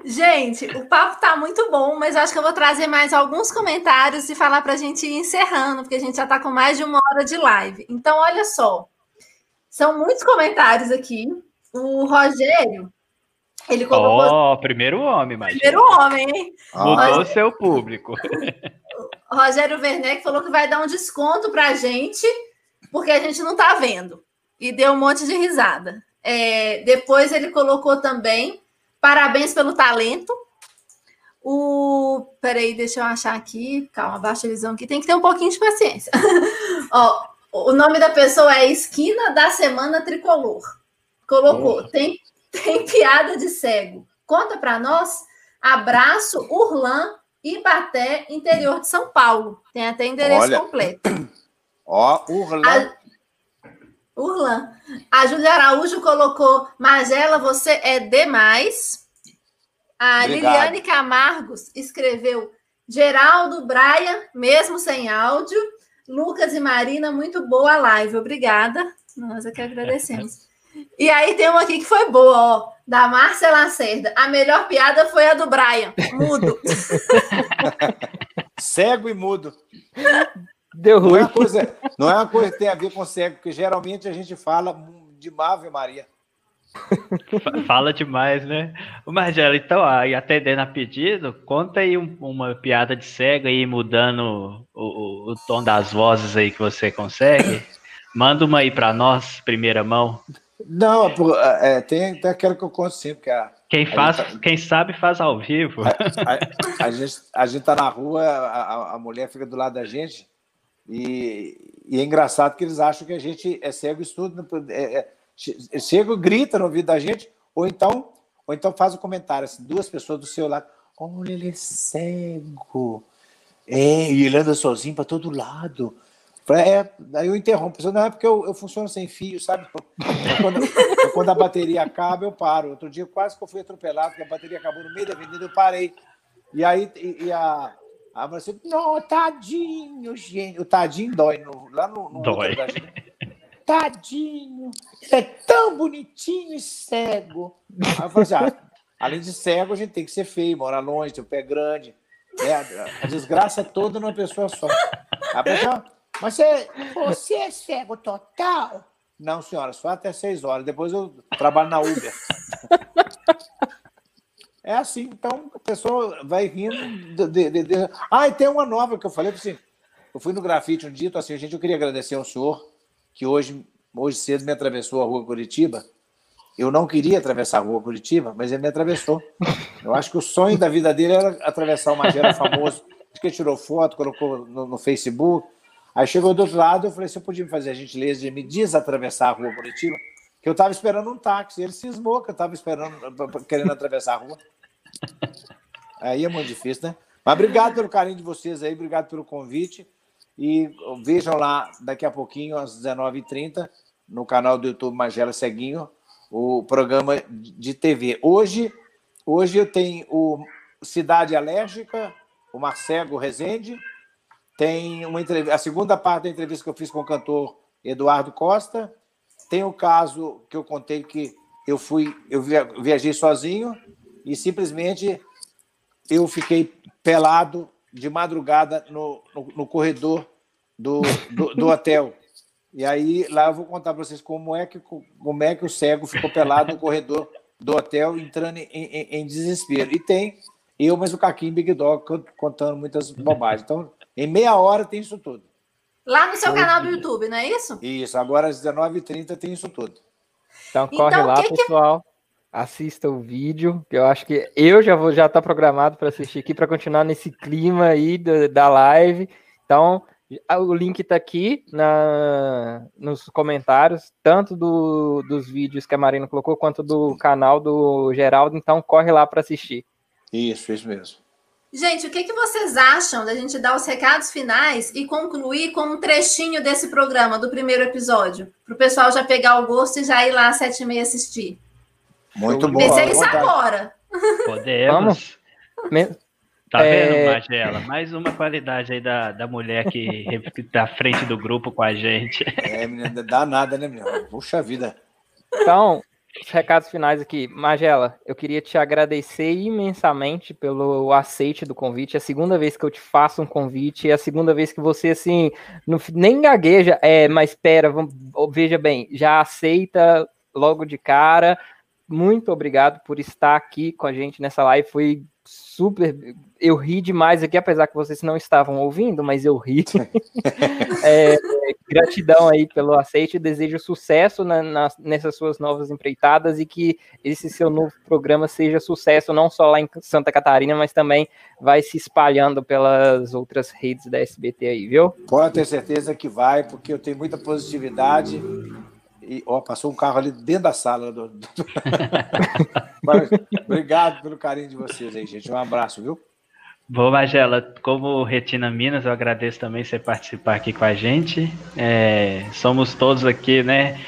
A: gente, o papo tá muito bom, mas acho que eu vou trazer mais alguns comentários e falar para a gente ir encerrando, porque a gente já está com mais de uma hora de live. Então, olha só, são muitos comentários aqui. O Rogério, ele colocou.
B: Oh, primeiro homem, mas.
A: Primeiro homem, hein?
B: Mudou Rogério... seu público.
A: Rogério Werneck falou que vai dar um desconto para a gente, porque a gente não está vendo. E deu um monte de risada. É, depois ele colocou também parabéns pelo talento. O. Peraí, deixa eu achar aqui. Calma, baixa a visão aqui. Tem que ter um pouquinho de paciência. Ó, o nome da pessoa é Esquina da Semana Tricolor. Colocou. Oh. Tem, tem piada de cego. Conta para nós. Abraço, Urlan, Ibaté, interior de São Paulo. Tem até endereço Olha, completo.
D: Ó, Urlan. A,
A: Urlan. A Júlia Araújo colocou: Magela, você é demais. A Obrigado. Liliane Camargos escreveu: Geraldo Braia, mesmo sem áudio. Lucas e Marina, muito boa a live. Obrigada. Nós aqui agradecemos. E aí tem uma aqui que foi boa, ó, da Márcia Lacerda. A melhor piada foi a do Brian, mudo.
D: Cego e mudo.
C: Deu ruim.
D: Não é, uma coisa, não é uma coisa que tem a ver com cego, porque geralmente a gente fala de Ave Maria.
B: Fala demais, né? O Margelo, então, aí atendendo a pedido, conta aí um, uma piada de cego aí, mudando o, o, o, tom das vozes aí que você consegue. Manda uma aí para nós, primeira mão.
D: Não, é, é, tem, tem aquela que eu conto sempre, que é
B: quem, faz, tá... quem sabe faz ao vivo.
D: A, a, a, gente, a gente tá na rua, a, a mulher fica do lado da gente, e, e, é engraçado que eles acham que a gente é cego e estuda, é, é, chega grita no ouvido da gente, ou então, ou então faz um comentário, assim, duas pessoas do seu lado, olha, ele é cego. É, e ele anda sozinho para todo lado. É, aí eu interrompo. Não é porque eu, eu funciono sem fio, sabe? Quando, quando, a bateria acaba, eu paro. Outro dia quase que eu fui atropelado, porque a bateria acabou no meio da avenida, eu parei. E aí e, e a, a assim, não, tadinho, gente. O tadinho dói no, lá no, no
B: dói.
D: Tadinho, ele é tão bonitinho e cego. Aí eu falei assim, ah, além de cego, a gente tem que ser feio, morar longe, ter o pé grande. Né? A desgraça é toda numa pessoa só. A pessoa, mas você, você é cego total? Não, senhora, só até seis horas. Depois eu trabalho na Uber. É assim, então a pessoa vai rindo. De, de, de... Ah, e tem uma nova que eu falei assim. Eu fui no grafite um dia, assim, gente, eu queria agradecer ao senhor que hoje, hoje cedo me atravessou a rua Curitiba. Eu não queria atravessar a rua Curitiba, mas ele me atravessou. Eu acho que o sonho da vida dele era atravessar o Magela famoso. Acho que ele tirou foto, colocou no, no Facebook. Aí chegou do outro lado, eu falei: você podia me fazer a gentileza de me desatravessar a rua Curitiba? Que eu estava esperando um táxi. Ele cismou que eu estava esperando, querendo atravessar a rua. Aí é muito difícil, né? Mas obrigado pelo carinho de vocês aí, obrigado pelo convite. E vejam lá daqui a pouquinho, às 19h30, no canal do YouTube Magela Ceguinho, o programa de TV. Hoje, hoje eu tenho o Cidade Alérgica, o Marcelo Rezende tem uma entrevista, a segunda parte da entrevista que eu fiz com o cantor Eduardo Costa. Tem o caso que eu contei que eu fui, eu viajei sozinho e simplesmente eu fiquei pelado de madrugada no, no, no corredor do, do, do, hotel. E aí lá eu vou contar para vocês como é que como é que o cego ficou pelado no corredor do hotel, entrando em, em, em desespero. E tem eu, mas o Caquinho Big Dog contando muitas bobagens. Então Em meia hora tem isso tudo.
A: Lá no seu
D: Hoje-
A: canal do YouTube, não é isso?
D: Isso, agora às 19h30 tem isso tudo.
C: Então
A: Então,
C: corre
A: o
C: lá,
A: que que-
C: pessoal. Assista o vídeo, que eu acho que eu já vou já tá programado para assistir aqui para continuar nesse clima aí do- da live. Então, o link tá aqui na, nos comentários, tanto do- dos vídeos que a Marina colocou, quanto do canal do Geraldo. Então, corre lá para assistir.
D: Isso, isso mesmo.
A: Gente, o que, que vocês acham da gente dar os recados finais e concluir com um trechinho desse programa, do primeiro episódio? Para o pessoal já pegar o gosto e já ir lá às sete e meia assistir.
D: Muito bom.
A: Pensei
D: vontade.
A: agora.
B: Podemos.
C: Me-
B: Tá
C: É.
B: vendo, Magela? Mais uma qualidade aí da, da mulher que que tá à frente do grupo com a gente.
D: É, menina, dá nada, né, menina? Puxa vida.
C: Então, os recados finais aqui. Magela, eu queria te agradecer imensamente pelo aceite do convite. É a segunda vez que eu te faço um convite, é a segunda vez que você, assim, fi- nem gagueja, é, mas espera, veja bem, já aceita logo de cara. Muito obrigado por estar aqui com a gente nessa live. Foi super. Eu ri demais aqui, apesar que vocês não estavam ouvindo, mas eu ri. É, gratidão aí pelo aceite. Desejo sucesso na- nas- nessas suas novas empreitadas e que esse seu novo programa seja sucesso não só lá em Santa Catarina, mas também vai se espalhando pelas outras redes da SBT aí, viu?
D: Pode ter certeza que vai, porque eu tenho muita positividade. E, ó, passou um carro ali dentro da sala. Do... obrigado pelo carinho de vocês aí, gente. Um abraço, viu?
B: Bom, Magela, como Retina Minas, eu agradeço também você participar aqui com a gente. É, somos todos aqui, né,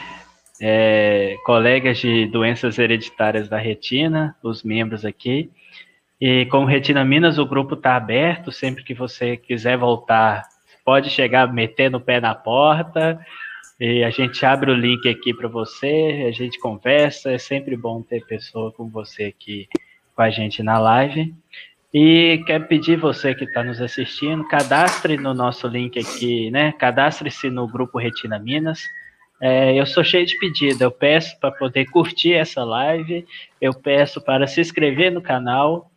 B: é, colegas de doenças hereditárias da retina, os membros aqui. E como Retina Minas, o grupo está aberto, sempre que você quiser voltar, pode chegar metendo o pé na porta. E a gente abre o link aqui para você, a gente conversa. É sempre bom ter pessoa como você aqui com a gente na live. E quero pedir você que está nos assistindo, cadastre no nosso link aqui, né? Cadastre-se no grupo Retina Minas. É, eu sou cheio de pedido. Eu peço para poder curtir essa live, eu peço para se inscrever no canal,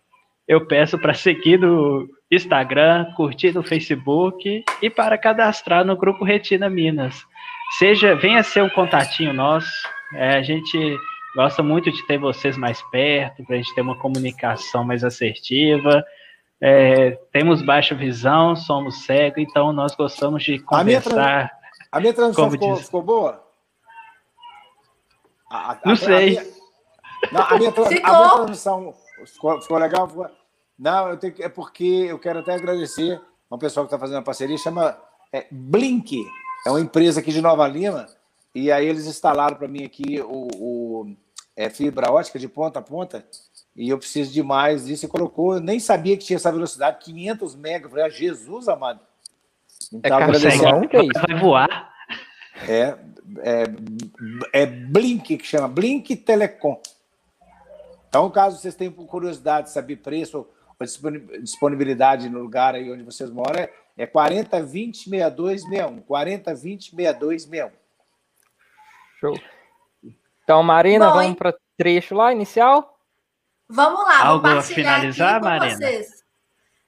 B: eu peço para seguir no Instagram, curtir no Facebook e para cadastrar no grupo Retina Minas. Seja, venha ser um contatinho nosso. É, a gente gosta muito de ter vocês mais perto, para a gente ter uma comunicação mais assertiva. É, temos baixa visão, somos cegos, então nós gostamos de
D: A minha
B: conversar.
D: A minha transmissão ficou, ficou boa? A- a-
B: Não
D: a-
B: sei.
D: A minha, não, a minha, a transmissão ficou, ficou legal? Ficou- Não, eu tenho é porque eu quero até agradecer uma pessoa que está fazendo a parceria, chama é, Blink. É uma empresa aqui de Nova Lima. E aí eles instalaram para mim aqui o, o- é, fibra ótica de ponta a ponta. E eu preciso de mais disso. E colocou, eu nem sabia que tinha essa velocidade, 500 megas. Eu falei, ah, Jesus amado.
C: É
D: Então,
C: cartão,
D: agradecendo-
C: que é isso?
B: Vai voar.
D: é, é, é Blink que chama, Blink Telecom. Então, caso vocês tenham curiosidade de saber preço disponibilidade no lugar aí onde vocês moram, é- é 40 20 62 61. 40 20 62 61.
C: Show. Então, Marina,
A: Bom,
C: vamos para trecho lá, inicial?
A: Vamos lá,
B: Algo
A: vou partilhar
B: finalizar,
A: aqui com
B: Marina?
A: vocês.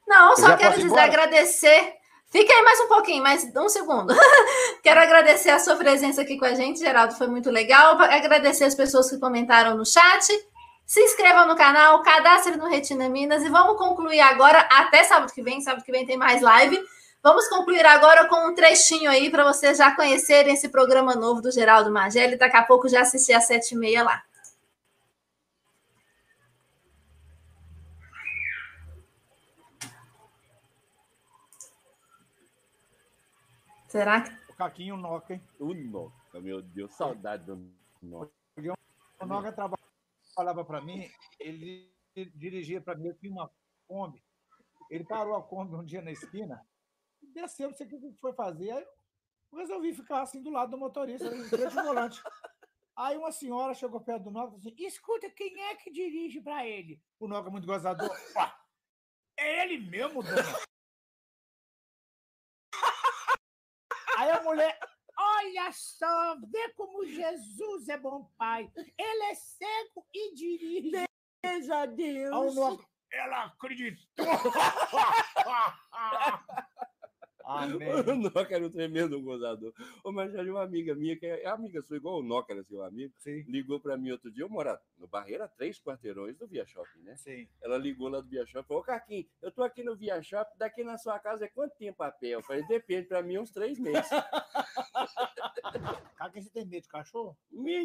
A: Não, só quero dizer,
D: embora?
A: agradecer. Fica aí mais um pouquinho, mais um segundo. quero agradecer a sua presença aqui com a gente, Geraldo, foi muito legal. Agradecer as pessoas que comentaram no chat. Se inscreva no canal, cadastre no Retina Minas e vamos concluir agora, até sábado que vem. Sábado que vem tem mais live. Vamos concluir agora com um trechinho aí para vocês já conhecerem esse programa novo do Geraldo Mageli. Daqui a pouco já assistir às sete e meia lá. Será que
F: O Caquinho Noca, hein?
G: O Noca, meu Deus, saudade do Noca.
F: O Noca traba- falava para mim, ele dirigia para mim, eu tinha uma Kombi. Ele parou a Kombi um dia na esquina, desceu, não sei o que foi fazer. Aí eu resolvi ficar assim do lado do motorista, frente ao volante. Aí uma senhora chegou perto do Noca e disse assim: escuta, quem é que dirige para ele? O Noca, muito gozador. "Ué, é ele mesmo, dona. Aí a mulher, olha só, vê como Jesus é bom pai. Ele é cego e dirige.
G: Veja Deus.
F: Ela acreditou. Amém.
G: O Noca era um tremendo gozador. Ô, Marcelo, uma amiga minha, que é amiga sua, igual o Noca era seu amigo,
F: Sim,
G: ligou para mim outro dia. Eu morava no Barreira, três quarteirões do Via Shopping, né?
F: sim.
G: Ela ligou lá do Via Shopping falou: Ô, Caquinho, eu tô aqui no Via Shopping, daqui na sua casa é quanto tempo a pé? Eu falei: depende, para mim, uns três meses.
F: Que você tem medo de cachorro?
G: Menino,